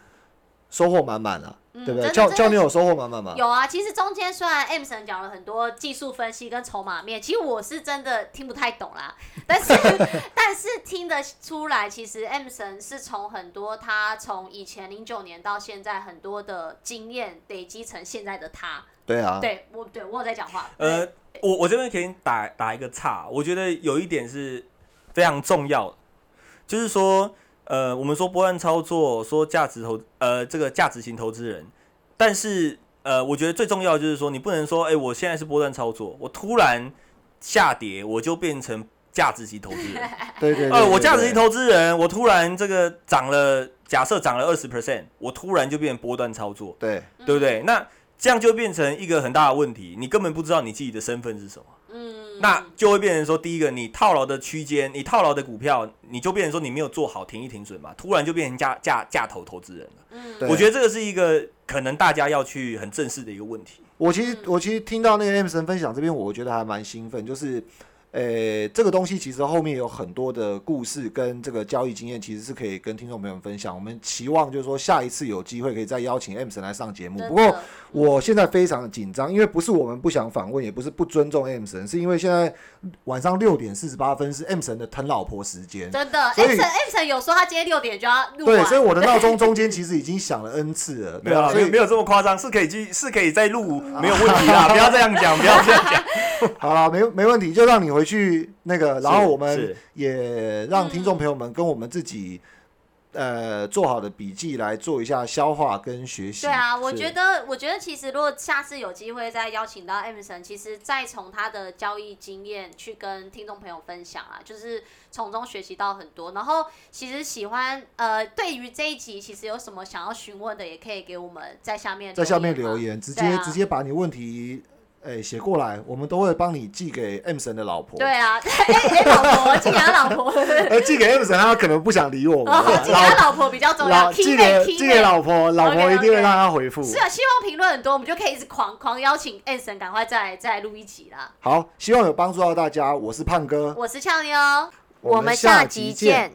收获满满啊。对不对？教教你有收获满满吗？有啊，其实中间虽然 M 神讲了很多技术分析跟筹码面，其实我是真的听不太懂啦。但是 但是听得出来，其实 M 神是从很多他从以前零九年到现在很多的经验累积成现在的他。对啊。对我对我有在讲话。呃，我我这边可以打打一个岔，我觉得有一点是非常重要，就是说。呃，我们说波段操作，说价值投，呃，这个价值型投资人，但是，呃，我觉得最重要就是说，你不能说，哎，我现在是波段操作，我突然下跌，我就变成价值型投资人。对对。呃，我价值型投资人，我突然这个涨了，假设涨了二十 percent，我突然就变成波段操作。对。对不对？那这样就变成一个很大的问题，你根本不知道你自己的身份是什么。嗯。那就会变成说，第一个，你套牢的区间，你套牢的股票，你就变成说你没有做好停一停损嘛，突然就变成价价价投投资人了。嗯，我觉得这个是一个可能大家要去很正视的一个问题。我其实我其实听到那个 M 神分享这边，我觉得还蛮兴奋，就是。呃，这个东西其实后面有很多的故事跟这个交易经验，其实是可以跟听众朋友们分享。我们期望就是说下一次有机会可以再邀请 M 神来上节目。不过我现在非常紧张，因为不是我们不想访问，也不是不尊重 M 神，是因为现在晚上六点四十八分是 M 神的疼老婆时间。真的，M 神 M 神有说他今天六点就要录对，所以我的闹钟中间其实已经响了 N 次了。没有，所以没有这么夸张，是可以去是可以再录，没有问题啦。不要这样讲，不要这样讲。好了，没没问题，就让你回去那个，然后我们也让听众朋友们跟我们自己呃做好的笔记来做一下消化跟学习。对啊，我觉得，我觉得其实如果下次有机会再邀请到 M 神，其实再从他的交易经验去跟听众朋友分享啊，就是从中学习到很多。然后其实喜欢呃，对于这一集其实有什么想要询问的，也可以给我们在下面在下面留言，直接直接把你问题。哎，写过来，我们都会帮你寄给 M 神的老婆。对啊，哎，老婆寄给他老婆。呃，寄给 M 神，他可能不想理我们。寄给他老婆比较重要。寄给寄给老婆，老婆一定会让他回复。是啊，希望评论很多，我们就可以一直狂狂邀请 M 神，赶快再再录一集啦。好，希望有帮助到大家。我是胖哥，我是俏妞，我们下集见。